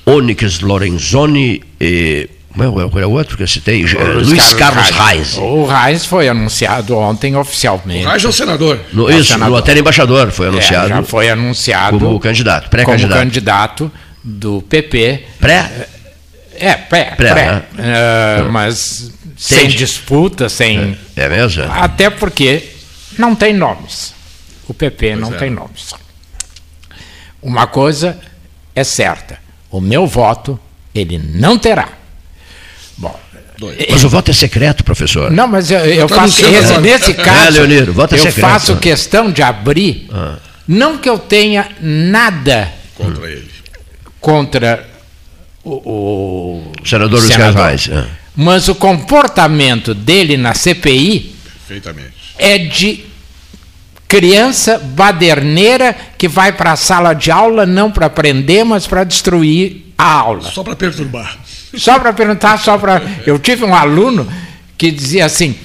Onyx Lorenzoni e qual é o outro que eu citei? Luiz, Luiz Carlos, Reis. O Reis foi anunciado ontem oficialmente. O Reis é o senador. No, é isso, senador. no hotel embaixador foi anunciado. É, já foi anunciado. Como candidato, pré-candidato. Como candidato do PP. Pré? É, pré. pré, pré. Né? Uh, mas sem disputa, sem. É, é mesmo? Até porque não tem nomes. O PP pois não é. tem nomes. Uma coisa é certa: o meu voto ele não terá. Bom, mas o voto é secreto, professor. Não, mas eu, eu tá faço esse, nesse é, caso, é, Leoniro, voto é eu secreto. faço questão de abrir, ah. não que eu tenha nada contra ele. Contra o, o senador Luiz Carvalho. É. Mas o comportamento dele na CPI é de criança baderneira que vai para a sala de aula não para aprender, mas para destruir a aula. Só para perturbar. Só para perguntar, só para. Eu tive um aluno que dizia assim.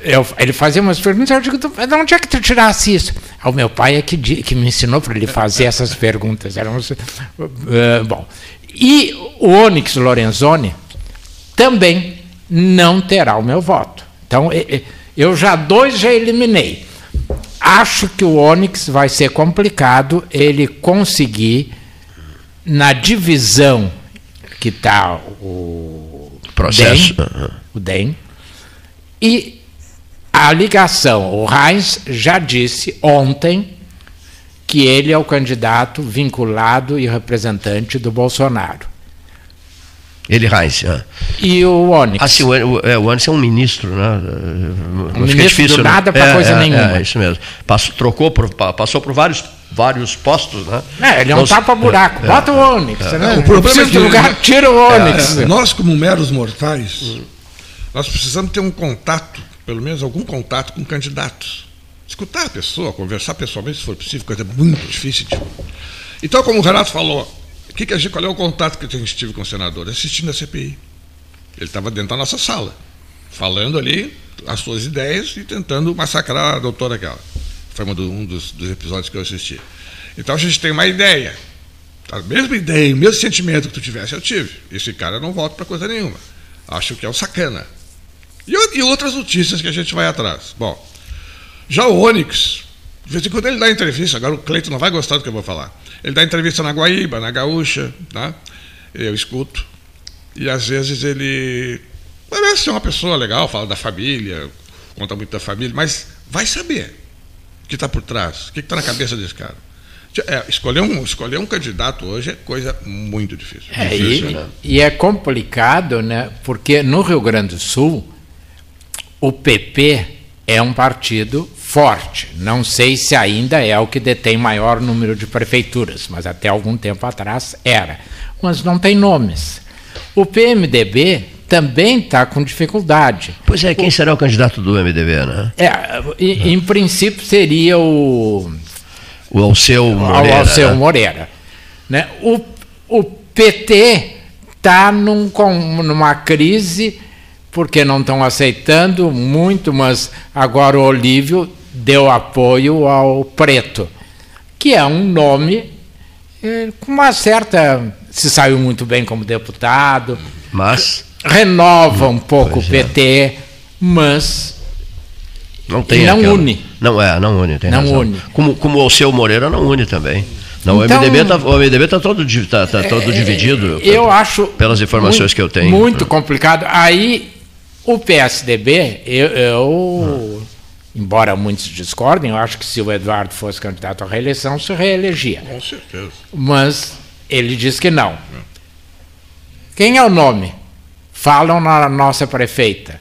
Eu, ele fazia umas perguntas, eu digo, de onde é que tu tirasse isso? Ah, o meu pai é que, que me ensinou para ele fazer essas perguntas. Eram, uh, bom, e o Onyx Lorenzoni também não terá o meu voto. Então, eu já dois já eliminei. Acho que o Onyx vai ser complicado ele conseguir, na divisão que está o processo, DEM, o DEM, e a ligação. O Heinz já disse ontem que ele é o candidato vinculado e representante do Bolsonaro. Ele Reis. É. E o Onyx. Ah, sim, o, o, é, o Onyx é um ministro, né? Um ministro difícil, do né? nada para é, coisa é, nenhuma. É, isso mesmo. Passou, trocou por, passou por vários, vários postos, né? É, ele é um tapa-buraco. É, Bota o Onyx. Né? O problema é que lugar, tira o Onyx. nós, como meros mortais, nós precisamos ter um contato, pelo menos algum contato com candidatos escutar a pessoa, conversar pessoalmente, se for possível, coisa muito difícil. De... Então, como o Renato falou, que que gente, qual é o contato que a gente tive com o senador? Assistindo a CPI. Ele estava dentro da nossa sala, falando ali as suas ideias e tentando massacrar a doutora aquela. Foi um dos, dos episódios que eu assisti. Então a gente tem uma ideia. A mesma ideia, o mesmo sentimento que tu tivesse, eu tive. Esse cara não volta para coisa nenhuma. Acho que é o sacana. E, e outras notícias que a gente vai atrás. Bom, já o Onyx, de vez em quando ele dá entrevista, agora o Cleito não vai gostar do que eu vou falar. Ele dá entrevista na Guaíba, na Gaúcha, né? eu escuto. E às vezes ele parece ser uma pessoa legal, fala da família, conta muito da família, mas vai saber o que está por trás, o que está na cabeça desse cara. É, escolher, um, escolher um candidato hoje é coisa muito difícil. É, difícil e, né? e é complicado, né? porque no Rio Grande do Sul, o PP é um partido forte. Não sei se ainda é o que detém maior número de prefeituras, mas até algum tempo atrás era. Mas não tem nomes. O PMDB também está com dificuldade. Pois é, quem o, será o candidato do MDB, né? É, em, em princípio seria o. O Alceu Moreira. O Alceu né? Moreira. Né? O, o PT está num, numa crise porque não estão aceitando muito, mas agora o Olívio deu apoio ao Preto, que é um nome eh, com uma certa. se saiu muito bem como deputado. Mas. Renova um pouco o PT, é. mas. Não tem não aquela... une. Não é, não une, tem não razão. une. Como, como o seu Moreira não une também. Não, então, o MDB está tá todo, tá, tá todo é, dividido. Eu acho. Pelas informações muito, que eu tenho. Muito complicado. Aí o PSDB, eu, eu embora muitos discordem, eu acho que se o Eduardo fosse candidato à reeleição, se reelegia. Com certeza. Mas ele diz que não. Quem é o nome? Falam na nossa prefeita.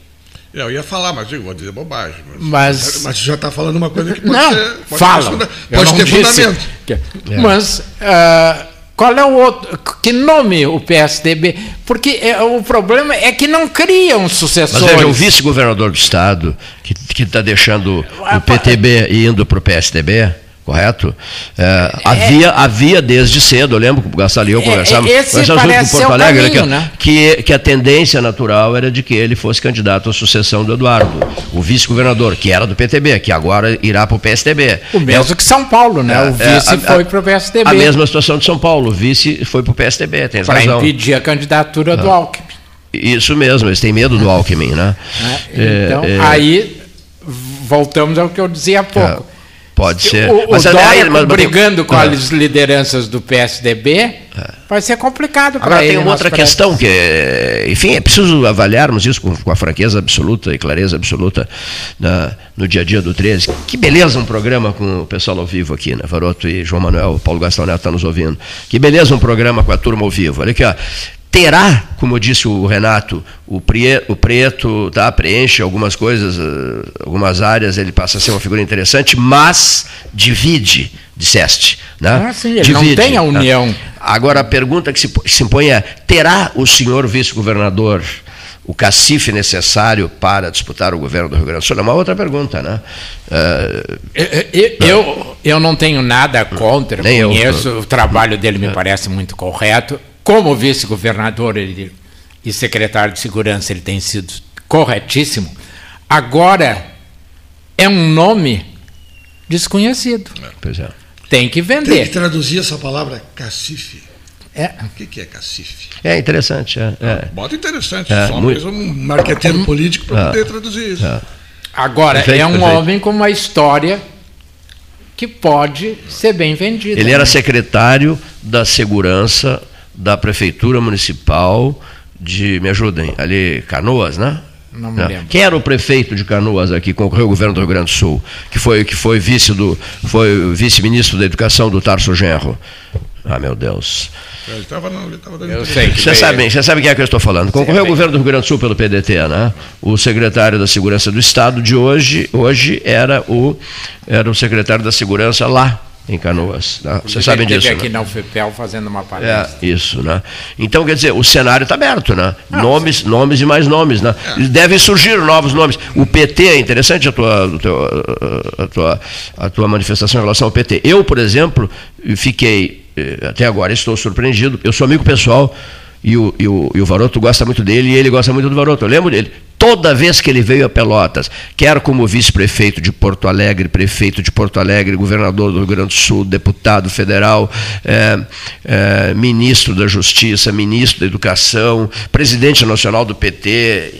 Eu ia falar, mas digo, vou dizer bobagem. Mas, mas, já está falando uma coisa que pode não, ser. Pode falam. Ter, pode ter fundamento. Que, é. Mas. Uh, qual é o outro? Que nome o PSDB? Porque é, o problema é que não criam sucessores. Mas é o vice-governador do Estado que está deixando o PTB e indo para o PSDB correto? É, é, havia, havia desde cedo, eu lembro que o Gastal e eu conversávamos, é, conversávamos com Porto Alegre, caminho, que, né? que, que, a tendência natural era de que ele fosse candidato à sucessão do Eduardo, o vice-governador, que era do PTB, que agora irá para o PSDB. O mesmo é, que São Paulo, né? É, o vice foi para o PSDB. A mesma situação de São Paulo, o vice foi para o PSDB, tem Para impedir a candidatura do ah. Alckmin. Isso mesmo, eles têm medo do Alckmin, né? É, então, aí voltamos ao que eu dizia há pouco Pode ser. O, mas, o Dória mas, brigando com ah. as lideranças do PSDB é. vai ser complicado para ele. Agora tem uma outra questão que, enfim, é preciso avaliarmos isso com, com a franqueza absoluta e clareza absoluta na, no dia a dia do 13. Que beleza um programa com o pessoal ao vivo aqui, né? Varoto e João Manuel, Paulo Gastão Neto está nos ouvindo. Que beleza um programa com a turma ao vivo. Olha aqui, ó. Terá, como disse o Renato, o, o preto tá, preenche algumas coisas, uh, algumas áreas, ele passa a ser uma figura interessante, mas divide, disseste. Né? Ah, sim, ele divide, não tem a união. Né? Agora a pergunta que se, se impõe é: terá o senhor vice-governador o cacife necessário para disputar o governo do Rio Grande do Sul? É uma outra pergunta, né? Uh, eu, eu, eu, não tenho nada contra, Nem conheço, eu. o trabalho dele me parece muito correto como vice-governador e secretário de segurança, ele tem sido corretíssimo. Agora, é um nome desconhecido. Pois é. Tem que vender. Tem que traduzir essa palavra cacife. É. O que, que é cacife? É interessante. É, é. Bota interessante. É, só muito... um marqueteiro político para é. poder traduzir isso. É. Agora, perfeito, é um perfeito. homem com uma história que pode ser bem vendida. Ele era secretário da Segurança da Prefeitura Municipal de, me ajudem, ali, Canoas, né? Não me lembro. Quem era o prefeito de Canoas aqui, concorreu ao governo do Rio Grande do Sul, que foi, que foi vice do, foi vice-ministro da Educação do Tarso Genro. Ah, meu Deus. Ele estava ele estava dando Eu sei. Você sabe, você sabe quem é que eu estou falando. Concorreu ao governo do Rio Grande do Sul pelo PDT, né? O secretário da Segurança do Estado de hoje, hoje era o, era o secretário da Segurança lá em Canoas. Né? Vocês sabem disso. aqui né? na UFPEL fazendo uma palestra. É, isso, né? Então, quer dizer, o cenário está aberto, né? Não, nomes, sim. nomes e mais nomes, né? É. Devem surgir novos nomes. O PT, é interessante a tua, a, tua, a tua manifestação em relação ao PT. Eu, por exemplo, fiquei, eh, até agora estou surpreendido, eu sou amigo pessoal e o, e, o, e o Varoto gosta muito dele e ele gosta muito do Varoto. Eu lembro dele. Toda vez que ele veio a Pelotas, quer como vice-prefeito de Porto Alegre, prefeito de Porto Alegre, governador do Rio Grande do Sul, deputado federal, é, é, ministro da Justiça, ministro da Educação, presidente nacional do PT,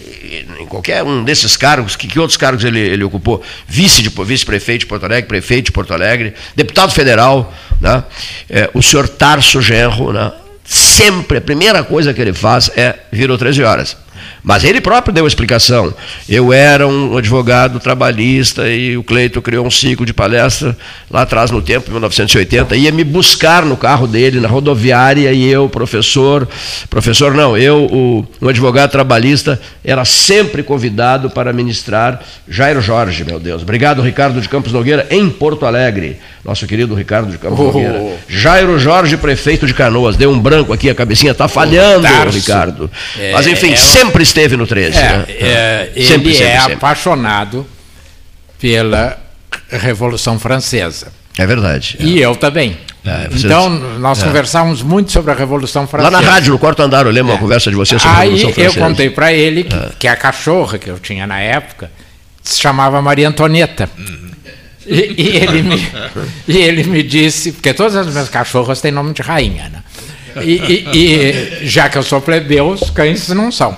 em qualquer um desses cargos, que, que outros cargos ele, ele ocupou? Vice de vice-prefeito de Porto Alegre, prefeito de Porto Alegre, deputado federal, né? É, o senhor Tarso Genro, né? sempre a primeira coisa que ele faz é virou 13 horas. Mas ele próprio deu a explicação. Eu era um advogado trabalhista e o Cleito criou um ciclo de palestra lá atrás no tempo, em 1980, ia me buscar no carro dele, na rodoviária, e eu, professor, professor não, eu, o, um advogado trabalhista, era sempre convidado para ministrar Jairo Jorge, meu Deus. Obrigado, Ricardo de Campos Nogueira, em Porto Alegre. Nosso querido Ricardo de Campos oh. Nogueira. Jairo Jorge, prefeito de Canoas. Deu um branco aqui, a cabecinha está falhando, oh, Ricardo. É, Mas enfim, é, sempre esteve no 13. É, né? é, ele sempre, é sempre. apaixonado pela Revolução Francesa. É verdade. E eu também. É, vocês, então, nós é. conversávamos muito sobre a Revolução Francesa. Lá na rádio, no quarto andar, eu lembro é. uma conversa de vocês sobre Aí, a Revolução Francesa. Aí eu contei para ele que, é. que, a cachorra que eu tinha na época se chamava Maria Antonieta. Uhum. E, e, ele me, e ele me disse, porque todas as minhas cachorras têm nome de rainha, né? E, e, e, já que eu sou plebeu, os cães não são.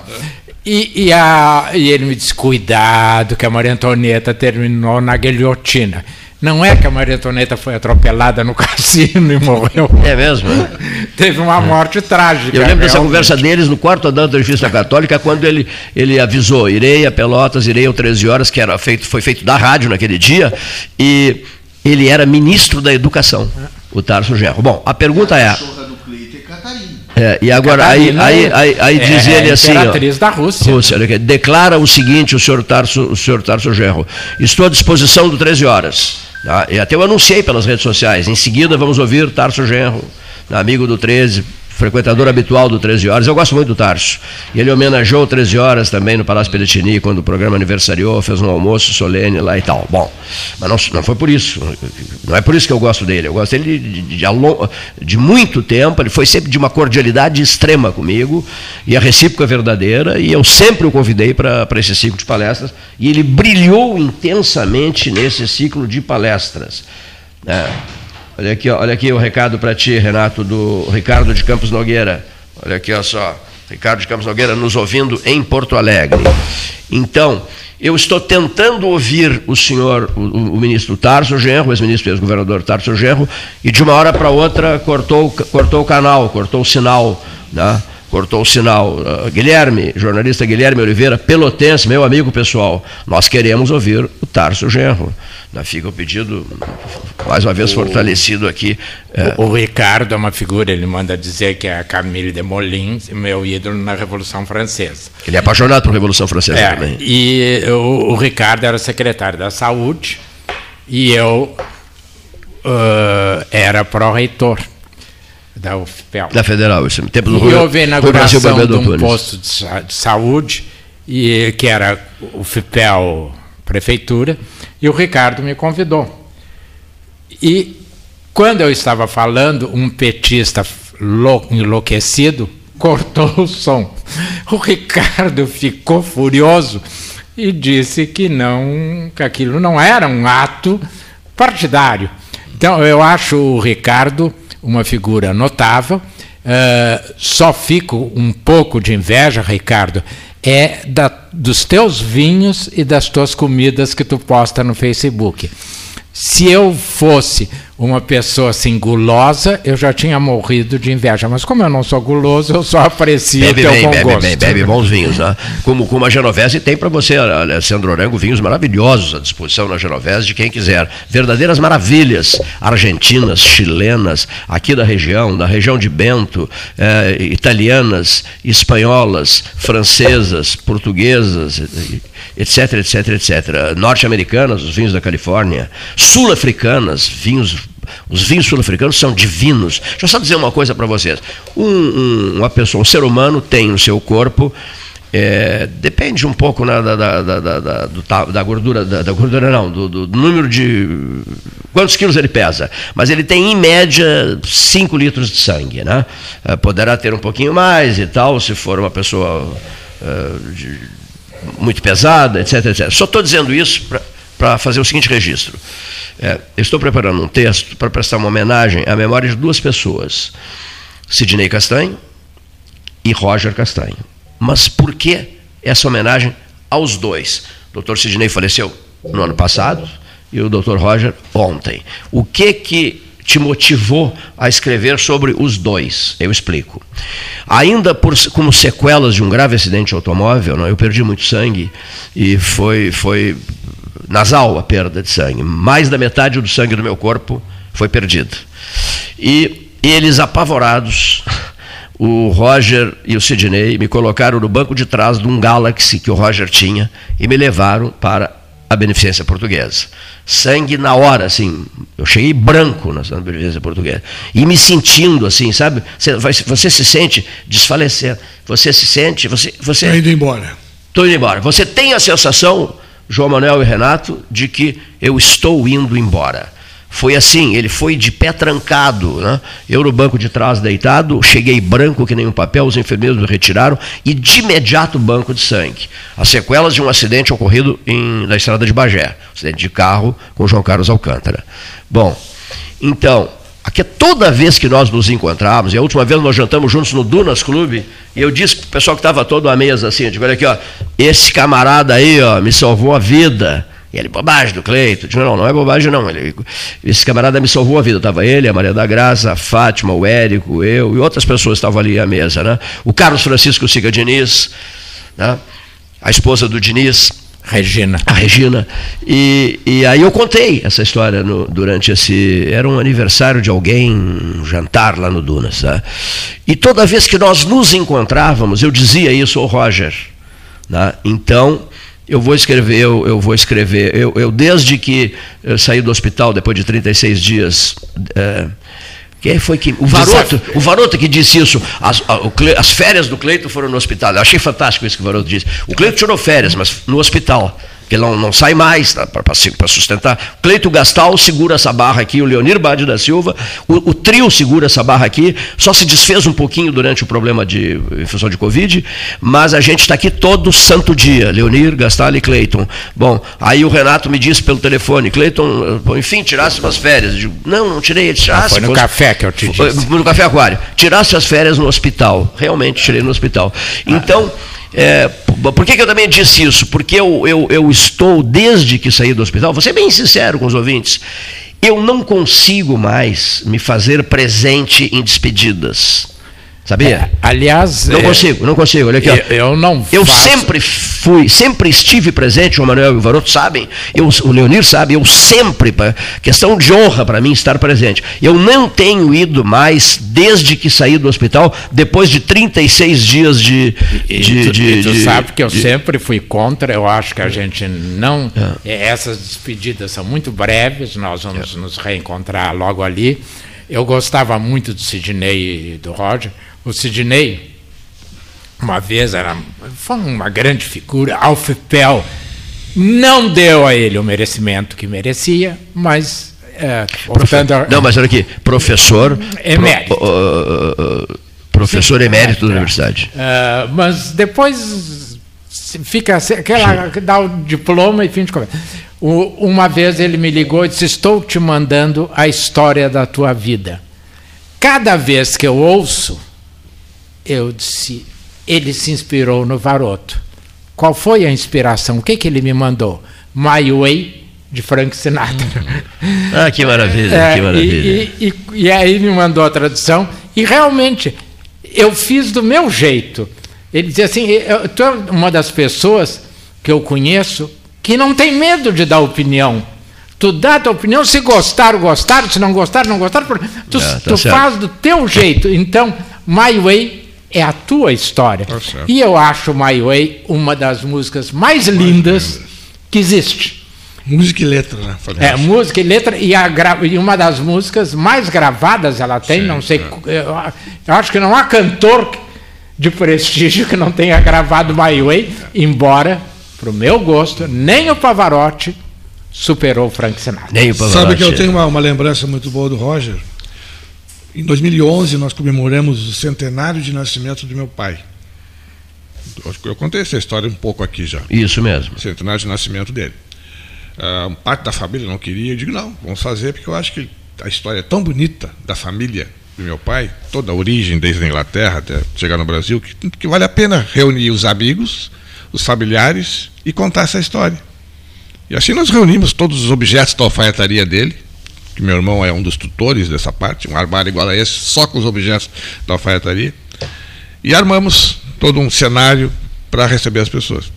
E, a, e ele me disse: cuidado, que a Maria Antonieta terminou na guilhotina. Não é que a Maria Antonieta foi atropelada no (laughs) cassino e morreu. É mesmo? Teve uma morte trágica. Eu lembro dessa conversa deles no quarto andar da Justiça Católica, quando ele, ele avisou: irei a Pelotas, irei ao 13 horas, que era feito, foi feito da rádio naquele dia, e ele era ministro da Educação, o Tarso Gerro. Bom, a pergunta é. É, e agora, aí, aí, aí, aí é, diz ele assim. Imperatriz ó, da Rússia. Rússia declara o seguinte, o senhor Tarso, o senhor Tarso Gerro. Estou à disposição do 13 horas. Tá? E até eu anunciei pelas redes sociais. Em seguida, vamos ouvir Tarso Genro, amigo do 13, frequentador habitual do 13 Horas. Eu gosto muito do Tarso. E ele homenageou o 13 Horas também no Palácio Peretini, quando o programa aniversariou, fez um almoço solene lá e tal. Bom, mas não, não foi por isso. Não é por isso que eu gosto dele. Eu gosto dele de, de, de, de muito tempo. Ele foi sempre de uma cordialidade extrema comigo, e a recíproca é verdadeira, e eu sempre o convidei para esse ciclo de palestras, e ele brilhou intensamente nesse ciclo de palestras. É. Olha aqui, olha aqui o recado para ti, Renato, do Ricardo de Campos Nogueira. Olha aqui, olha só. Ricardo de Campos Nogueira nos ouvindo em Porto Alegre. Então, eu estou tentando ouvir o senhor, o, o ministro Tarso Genro, ex-ministro e ex-governador Tarso Genro, e de uma hora para outra cortou, cortou o canal, cortou o sinal. Né? Cortou o sinal. Uh, Guilherme, jornalista Guilherme Oliveira, pelotense, meu amigo pessoal, nós queremos ouvir o Tarso Genro. Fica o pedido, mais uma vez, o, fortalecido aqui. É. O, o, Ricardo é uma figura, ele manda dizer que é a Camille de Molins, meu ídolo na Revolução Francesa. Ele é apaixonado por Revolução Francesa é, também. E o, o, Ricardo era secretário da Saúde e eu uh, era pró-reitor da UFPEL. Da Federal, isso. Tempo do e houve a inauguração de um posto de saúde, e, que era o FIPEL Prefeitura, e o Ricardo me convidou. E quando eu estava falando, um petista enlouquecido cortou o som. O Ricardo ficou furioso e disse que não, que aquilo não era um ato partidário. Então eu acho o Ricardo uma figura notável. Uh, só fico um pouco de inveja, Ricardo, é da, dos teus vinhos e das tuas comidas que tu posta no Facebook. Se eu fosse uma pessoa assim gulosa, eu já tinha morrido de inveja. Mas como eu não sou guloso, eu só aprecio bebe o teu bem, bom bebe gosto. Bem, bebe bons vinhos, né? Como, como a Genovese tem para você, Alessandro Orango, vinhos maravilhosos à disposição na Genovese de quem quiser. Verdadeiras maravilhas argentinas, chilenas, aqui da região, da região de Bento, eh, italianas, espanholas, francesas, portuguesas, etc, etc, etc. Norte-americanas, os vinhos da Califórnia, sul-africanas, vinhos os vinhos sul-africanos são divinos. Deixa eu só dizer uma coisa para vocês. Um, um, uma pessoa, um ser humano tem no seu corpo, é, depende um pouco né, da, da, da, da, do, da gordura, da, da, gordura não, do, do, número de. quantos quilos ele pesa. Mas ele tem, em média, 5 litros de sangue. Né? É, poderá ter um pouquinho mais e tal, se for uma pessoa. Uh, de, muito pesada, etc, etc. Só estou dizendo isso para fazer o seguinte registro. É, estou preparando um texto para prestar uma homenagem à memória de duas pessoas, Sidney Castanho e Roger Castanho. Mas por que essa homenagem aos dois? O doutor Sidney faleceu no ano passado e o doutor Roger ontem. O que que te motivou a escrever sobre os dois? Eu explico. Ainda por, como sequelas de um grave acidente automóvel, não, eu perdi muito sangue e foi, foi nasal a perda de sangue. Mais da metade do sangue do meu corpo foi perdido. E eles apavorados, o Roger e o Sidney me colocaram no banco de trás de um Galaxy que o Roger tinha e me levaram para a Beneficência Portuguesa. Sangue na hora, assim. Eu cheguei branco na Beneficência Portuguesa. E me sentindo assim, sabe? Você, você se sente desfalecer. Você se sente. Você, você... Estou indo embora. Estou indo embora. Você tem a sensação João Manuel e Renato, de que eu estou indo embora. Foi assim, ele foi de pé trancado, né? eu no banco de trás deitado, cheguei branco que nem um papel, os enfermeiros me retiraram e de imediato banco de sangue. As sequelas de um acidente ocorrido em, na estrada de Bagé, acidente de carro com João Carlos Alcântara. Bom, então, Aqui toda vez que nós nos encontramos, e a última vez nós jantamos juntos no Dunas Clube, e eu disse para o pessoal que estava todo à mesa assim, digo, olha aqui, ó, esse camarada aí, ó, me salvou a vida. E ele, bobagem do Cleito. Digo, não, não é bobagem não. Ele, esse camarada me salvou a vida. Estava ele, a Maria da Graça, a Fátima, o Érico, eu e outras pessoas estavam ali à mesa. Né? O Carlos Francisco Siga Diniz, né? a esposa do Diniz. Regina. A Regina. E, e aí eu contei essa história no, durante esse. Era um aniversário de alguém, um jantar lá no Dunas. Tá? E toda vez que nós nos encontrávamos, eu dizia isso ao Roger. Tá? Então, eu vou escrever, eu, eu vou escrever. Eu, eu, desde que eu saí do hospital, depois de 36 dias. É, quem foi que. O Varoto, o Varoto que disse isso. As, as férias do Cleito foram no hospital. Eu achei fantástico isso que o Varoto disse. O Cleito tirou férias, mas no hospital que não, não sai mais tá, para sustentar. Cleito Gastal segura essa barra aqui, o Leonir Bade da Silva, o, o, trio segura essa barra aqui, só se desfez um pouquinho durante o problema de infusão de Covid, mas a gente está aqui todo santo dia, Leonir, Gastal e Cleiton. Bom, aí o Renato me disse pelo telefone, Cleiton, enfim, tirasse umas férias. Eu digo, não, não tirei, ele tirasse. foi no café que eu te disse. No café aquário. Tirasse as férias no hospital, realmente tirei no hospital. Então... Ah é, por que, que, eu também disse isso? Porque eu, eu, eu estou, desde que saí do hospital, vou ser bem sincero com os ouvintes, eu não consigo mais me fazer presente em despedidas. Sabia? É, aliás. Não é, consigo, não consigo. Olha aqui, ó. Eu, eu não Eu faço- sempre fui, sempre estive presente, o Manuel e o Varoto sabem, eu, o Leonir sabe, eu sempre, questão de honra para mim estar presente. Eu não tenho ido mais desde que saí do hospital, depois de 36 dias de. E de, tu, de- tu de- sabe que eu de- sempre fui contra, eu acho que a gente não. eh, Essas despedidas são muito breves, nós vamos nos reencontrar logo ali. Eu gostava muito do Sidney e do Roger. O Sidney, uma vez, era, foi uma grande figura, Alf Pell. Não deu a ele o merecimento que merecia, mas. voltando a- Não, mas olha aqui, professor. Emérito. pro- uh, uh, uh, professor emérito da universidade. Ah, mas depois fica aquela que dá o diploma e fim de conversa. Uma vez ele me ligou e disse: Estou te mandando a história da tua vida. Cada vez que eu ouço, eu disse: Ele se inspirou no Varoto. Qual foi a inspiração? O que, que ele me mandou? My Way, de Frank Sinatra. Ah, que maravilha, É, que maravilha. E, e- e- e aí me mandou a tradução, e realmente eu fiz do meu jeito. Ele dizia assim: eu, tu é uma das pessoas que eu conheço que não tem medo de dar opinião. Tu dá a tua opinião, se gostar, gostar, se não gostar, não gostar. Tu, É, tá tu faz do teu jeito. Então, My Way é a tua história. Tá e eu acho My Way uma das músicas mais lindas que existe. Música e letra, né? É, Fantástico. música e letra, e, a gra- e uma das músicas mais gravadas ela tem, Sim, não sei, é. eu, eu acho que não há cantor de prestígio que não tenha gravado My Way, embora, para o meu gosto, nem o Pavarotti superou o Frank Sinatra. Nem o Pavarotti. Sabe que eu tenho uma, uma lembrança muito boa do Roger? Em 2011, nós comemoramos o centenário de nascimento do meu pai. Eu contei essa história um pouco aqui já. Isso mesmo. Centenário de nascimento dele. Ah, parte da família não queria, eu digo, não, vamos fazer, porque eu acho que a história é tão bonita da família do meu pai, toda a origem desde a Inglaterra até chegar no Brasil, que, que vale a pena reunir os amigos, os familiares e contar essa história. E assim nós reunimos todos os objetos da alfaiataria dele, que meu irmão é um dos tutores dessa parte, um armário igual a esse, só com os objetos da alfaiataria, e armamos todo um cenário para receber as pessoas.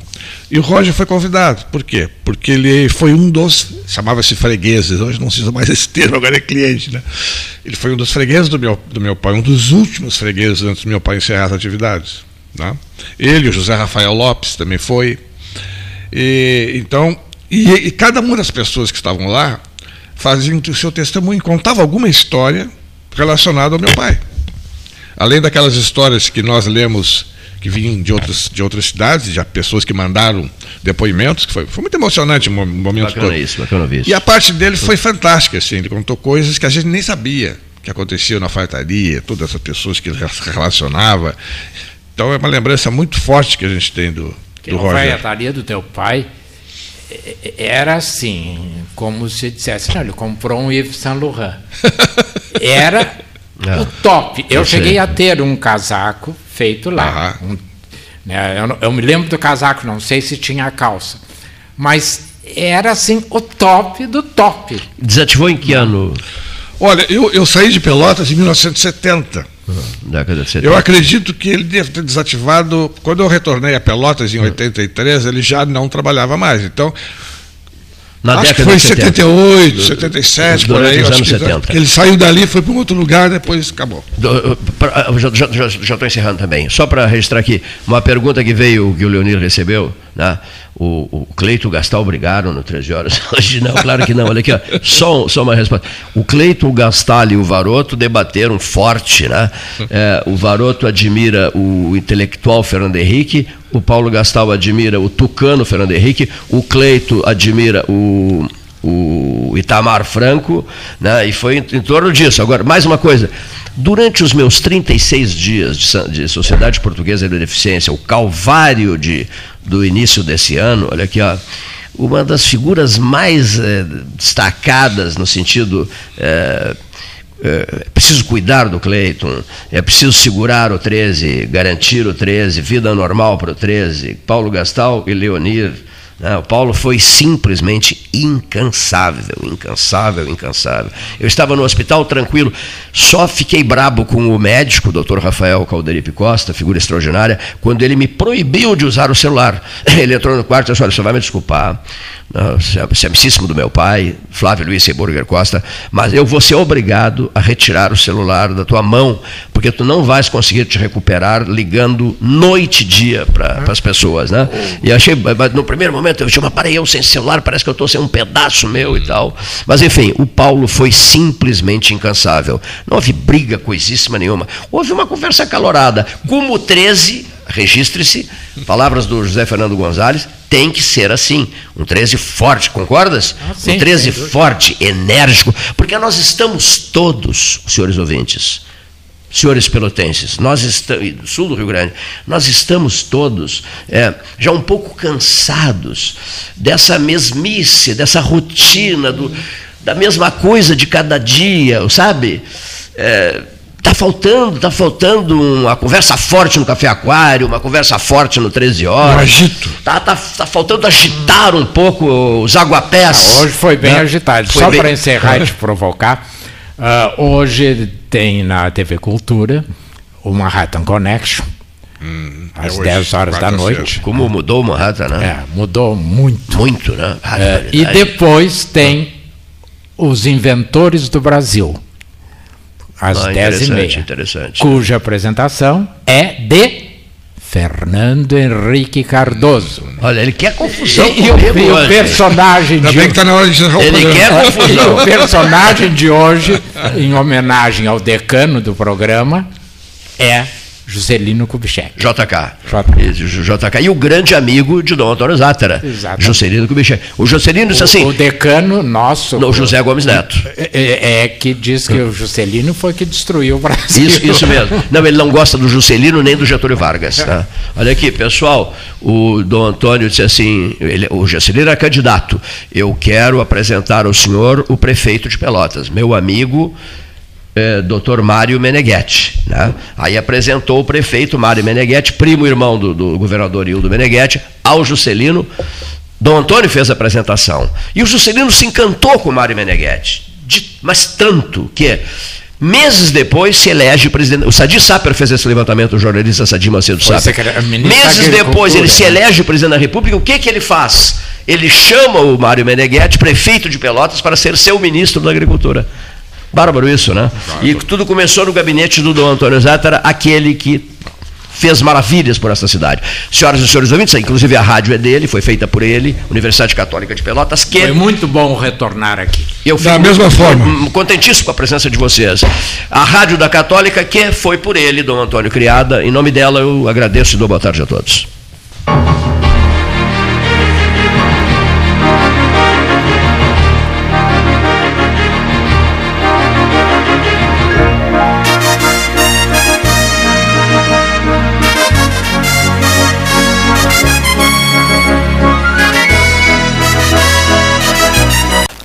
E o Roger foi convidado. Por quê? Porque ele foi um dos. chamava-se fregueses, hoje não se usa mais (laughs) esse termo, agora é cliente, né? Ele foi um dos fregueses do meu, do meu pai, um dos últimos fregueses antes do meu pai encerrar as atividades. Né? Ele, o José Rafael Lopes, também foi. E, então, e, e cada uma das pessoas que estavam lá fazia o seu testemunho, contava alguma história relacionada ao meu pai. Além daquelas histórias que nós lemos que vinham de outras, de outras cidades, já pessoas que mandaram depoimentos, que foi, foi muito emocionante o mo- momento Bacana todo. isso, bacana isso. E a parte dele foi fantástica, assim, ele contou coisas que a gente nem sabia que aconteciam na alfaiataria, todas essas pessoas que ele relacionava. Então é uma lembrança muito forte que a gente tem do, Que do a Roger. alfaiataria do teu pai era assim, como se dissesse, não, ele comprou um Yves Saint Laurent. (laughs) Era Ah, o top. Eu eu sei. cheguei a ter um casaco feito lá. Um- né, eu, não- eu me lembro do casaco, não sei se tinha a calça. Mas era assim o top do top. Desativou em que ano? Olha, eu, eu saí de Pelotas em 1970. 70. Eu acredito que ele deve ter desativado. Quando eu retornei a Pelotas em 83, ele já não trabalhava mais. Então, Na acho que década foi em de 70. 78, 77, por aí. os anos que 70. Ele saiu dali, foi para um outro lugar, depois acabou. Já estou encerrando também. Só para registrar aqui, uma pergunta que veio, que o Leonir recebeu. Né? O, o Cleito Gastal brigaram no 13 horas (laughs) hoje? Não, claro que não. Olha aqui, ó. Só, só uma resposta. O Cleito, Gastal e o Varoto debateram forte. Né? É, o Varoto admira o intelectual Fernando Henrique, o Paulo Gastal admira o tucano Fernando Henrique, o Cleito admira o o Itamar Franco, né, e foi em, em torno disso. Agora, mais uma coisa. Durante os meus 36 dias de, de Sociedade Portuguesa de Deficiência, o calvário de, do início desse ano, olha aqui, ó, uma das figuras mais eh, destacadas no sentido. eh, é preciso cuidar do Cleiton, é preciso segurar o 13, garantir o 13, vida normal para o 13. Paulo Gastal e Leonir? O Paulo foi simplesmente incansável, incansável, incansável. Eu estava no hospital tranquilo, só fiquei brabo com o médico, o doutor Rafael Calderipe Costa, figura extraordinária, quando ele me proibiu de usar o celular. (laughs) Ele entrou no quarto e disse: Olha, você vai me desculpar, você é amicíssimo do meu pai, Flávio Luiz Seburger Costa, mas eu vou ser obrigado a retirar o celular da tua mão, porque tu não vais conseguir te recuperar ligando noite e dia para as pessoas. Né? E achei, no primeiro momento, eu disse, mas parei eu sem celular, parece que eu estou sem um pedaço meu e tal. Mas enfim, o Paulo foi simplesmente incansável. Não houve briga coisíssima nenhuma. Houve uma conversa calorada. Como o 13, registre-se, palavras do José Fernando Gonzalez, tem que ser assim. Um 13 forte, concordas? Ah, sim, um 13 forte, enérgico, porque nós estamos todos, senhores ouvintes, senhores pelotenses, nós estamos, do sul do Rio Grande, nós estamos todos é, já um pouco cansados dessa mesmice, dessa rotina, do, da mesma coisa de cada dia, sabe? É, Está faltando, está faltando uma conversa forte no Café Aquário, uma conversa forte no 13 Horas. Um agito. Está tá, tá faltando agitar um pouco os aguapés. Ah, hoje foi bem né? agitado. Foi Só bem... para encerrar e te (laughs) provocar, uh, hoje tem na TV Cultura o Manhattan Connection, hum, às é 10 horas da noite. Como mudou o Manhattan, né? É, mudou muito. Muito, né? É, e depois tem Os Inventores do Brasil, às ah, 10 e meia, interessante. cuja apresentação é de Fernando Henrique Cardoso. Olha, ele quer confusão e, e, o, e o, personagem de hoje. Tá na hora de ele quer confusão. (laughs) o personagem de hoje, em homenagem ao decano do programa, é Juscelino Kubitschek. JK. JK. E o grande amigo de Dom Antônio Zátera. Exatamente. Juscelino Kubitschek. O Juscelino disse assim... O decano nosso... O José Gomes Neto. É, é, é, que diz que o Juscelino foi que destruiu o (laughs) Brasil. Isso, isso mesmo. Não, ele não gosta do Juscelino nem do Getúlio Vargas. Tá? Olha aqui, pessoal, o Dom Antônio disse assim, ele, o Juscelino é candidato. Eu quero apresentar ao senhor o prefeito de Pelotas, meu amigo é, Dr. Mário Meneghetti. Né? Aí apresentou o prefeito Mário Meneghetti, primo irmão do, do governador Hildo Meneghetti, ao Juscelino. Dom Antônio fez a apresentação. E o Juscelino se encantou com o Mário Meneghetti, de, mas tanto que Meses depois se elege presidente. O Sadi Saper fez esse levantamento, o jornalista Sadi Macedo Saper. Meses depois ele se elege presidente da República. O que, que ele faz? Ele chama o Mário Meneghetti, prefeito de Pelotas, para ser seu ministro da Agricultura. Bárbaro isso, né? E tudo começou no gabinete do Dom Antônio Zátara, aquele que fez maravilhas por essa cidade. Senhoras e senhores ouvintes, inclusive a rádio é dele, foi feita por ele, Universidade Católica de Pelotas, que... Foi muito bom retornar aqui. Eu fico da mesma forma. Contentíssimo com a presença de vocês. A rádio da Católica, que foi por ele, Dom Antônio, criada. Em nome dela, eu agradeço e dou boa tarde a todos.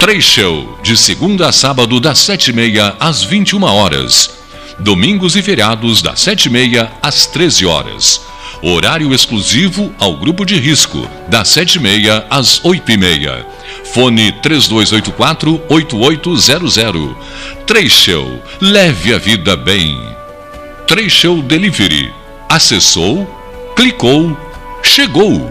Três Show, de segunda a sábado, das sete e meia às 21 horas. Domingos e feriados, das sete e meia às 13 horas. Horário exclusivo ao grupo de risco, das sete e meia às oito e meia. Fone 3284-8800. Três Show, leve a vida bem. Três Show Delivery. Acessou, clicou, chegou.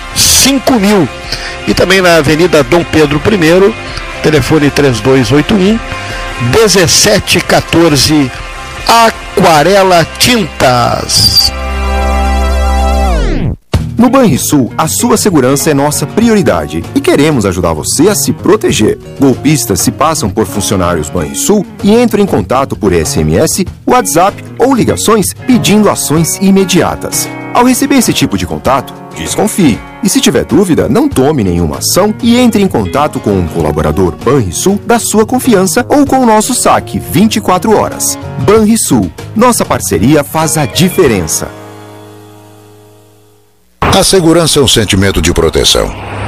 5000. E também na Avenida Dom Pedro I, telefone 3281 1714. Aquarela Tintas. No Banrisul, a sua segurança é nossa prioridade e queremos ajudar você a se proteger. Golpistas se passam por funcionários Banrisul e entram em contato por SMS, WhatsApp ou ligações pedindo ações imediatas. Ao receber esse tipo de contato, desconfie. E se tiver dúvida, não tome nenhuma ação e entre em contato com um colaborador Banrisul da sua confiança ou com o nosso saque 24 horas. Banrisul, nossa parceria faz a diferença. A segurança é um sentimento de proteção.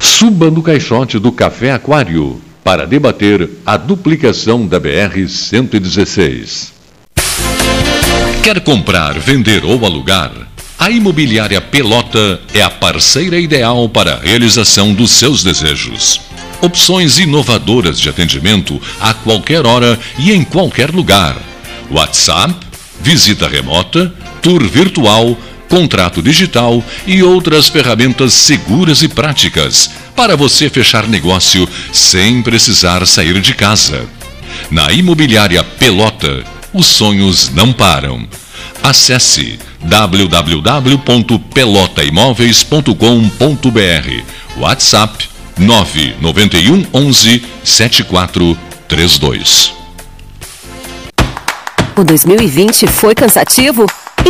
Suba no caixote do Café Aquário para debater a duplicação da BR-116. Quer comprar, vender ou alugar? A Imobiliária Pelota é a parceira ideal para a realização dos seus desejos. Opções inovadoras de atendimento a qualquer hora e em qualquer lugar. WhatsApp, visita remota, tour virtual contrato digital e outras ferramentas seguras e práticas para você fechar negócio sem precisar sair de casa. Na Imobiliária Pelota, os sonhos não param. Acesse www.pelotaimoveis.com.br WhatsApp 991 11 7432 O 2020 foi cansativo?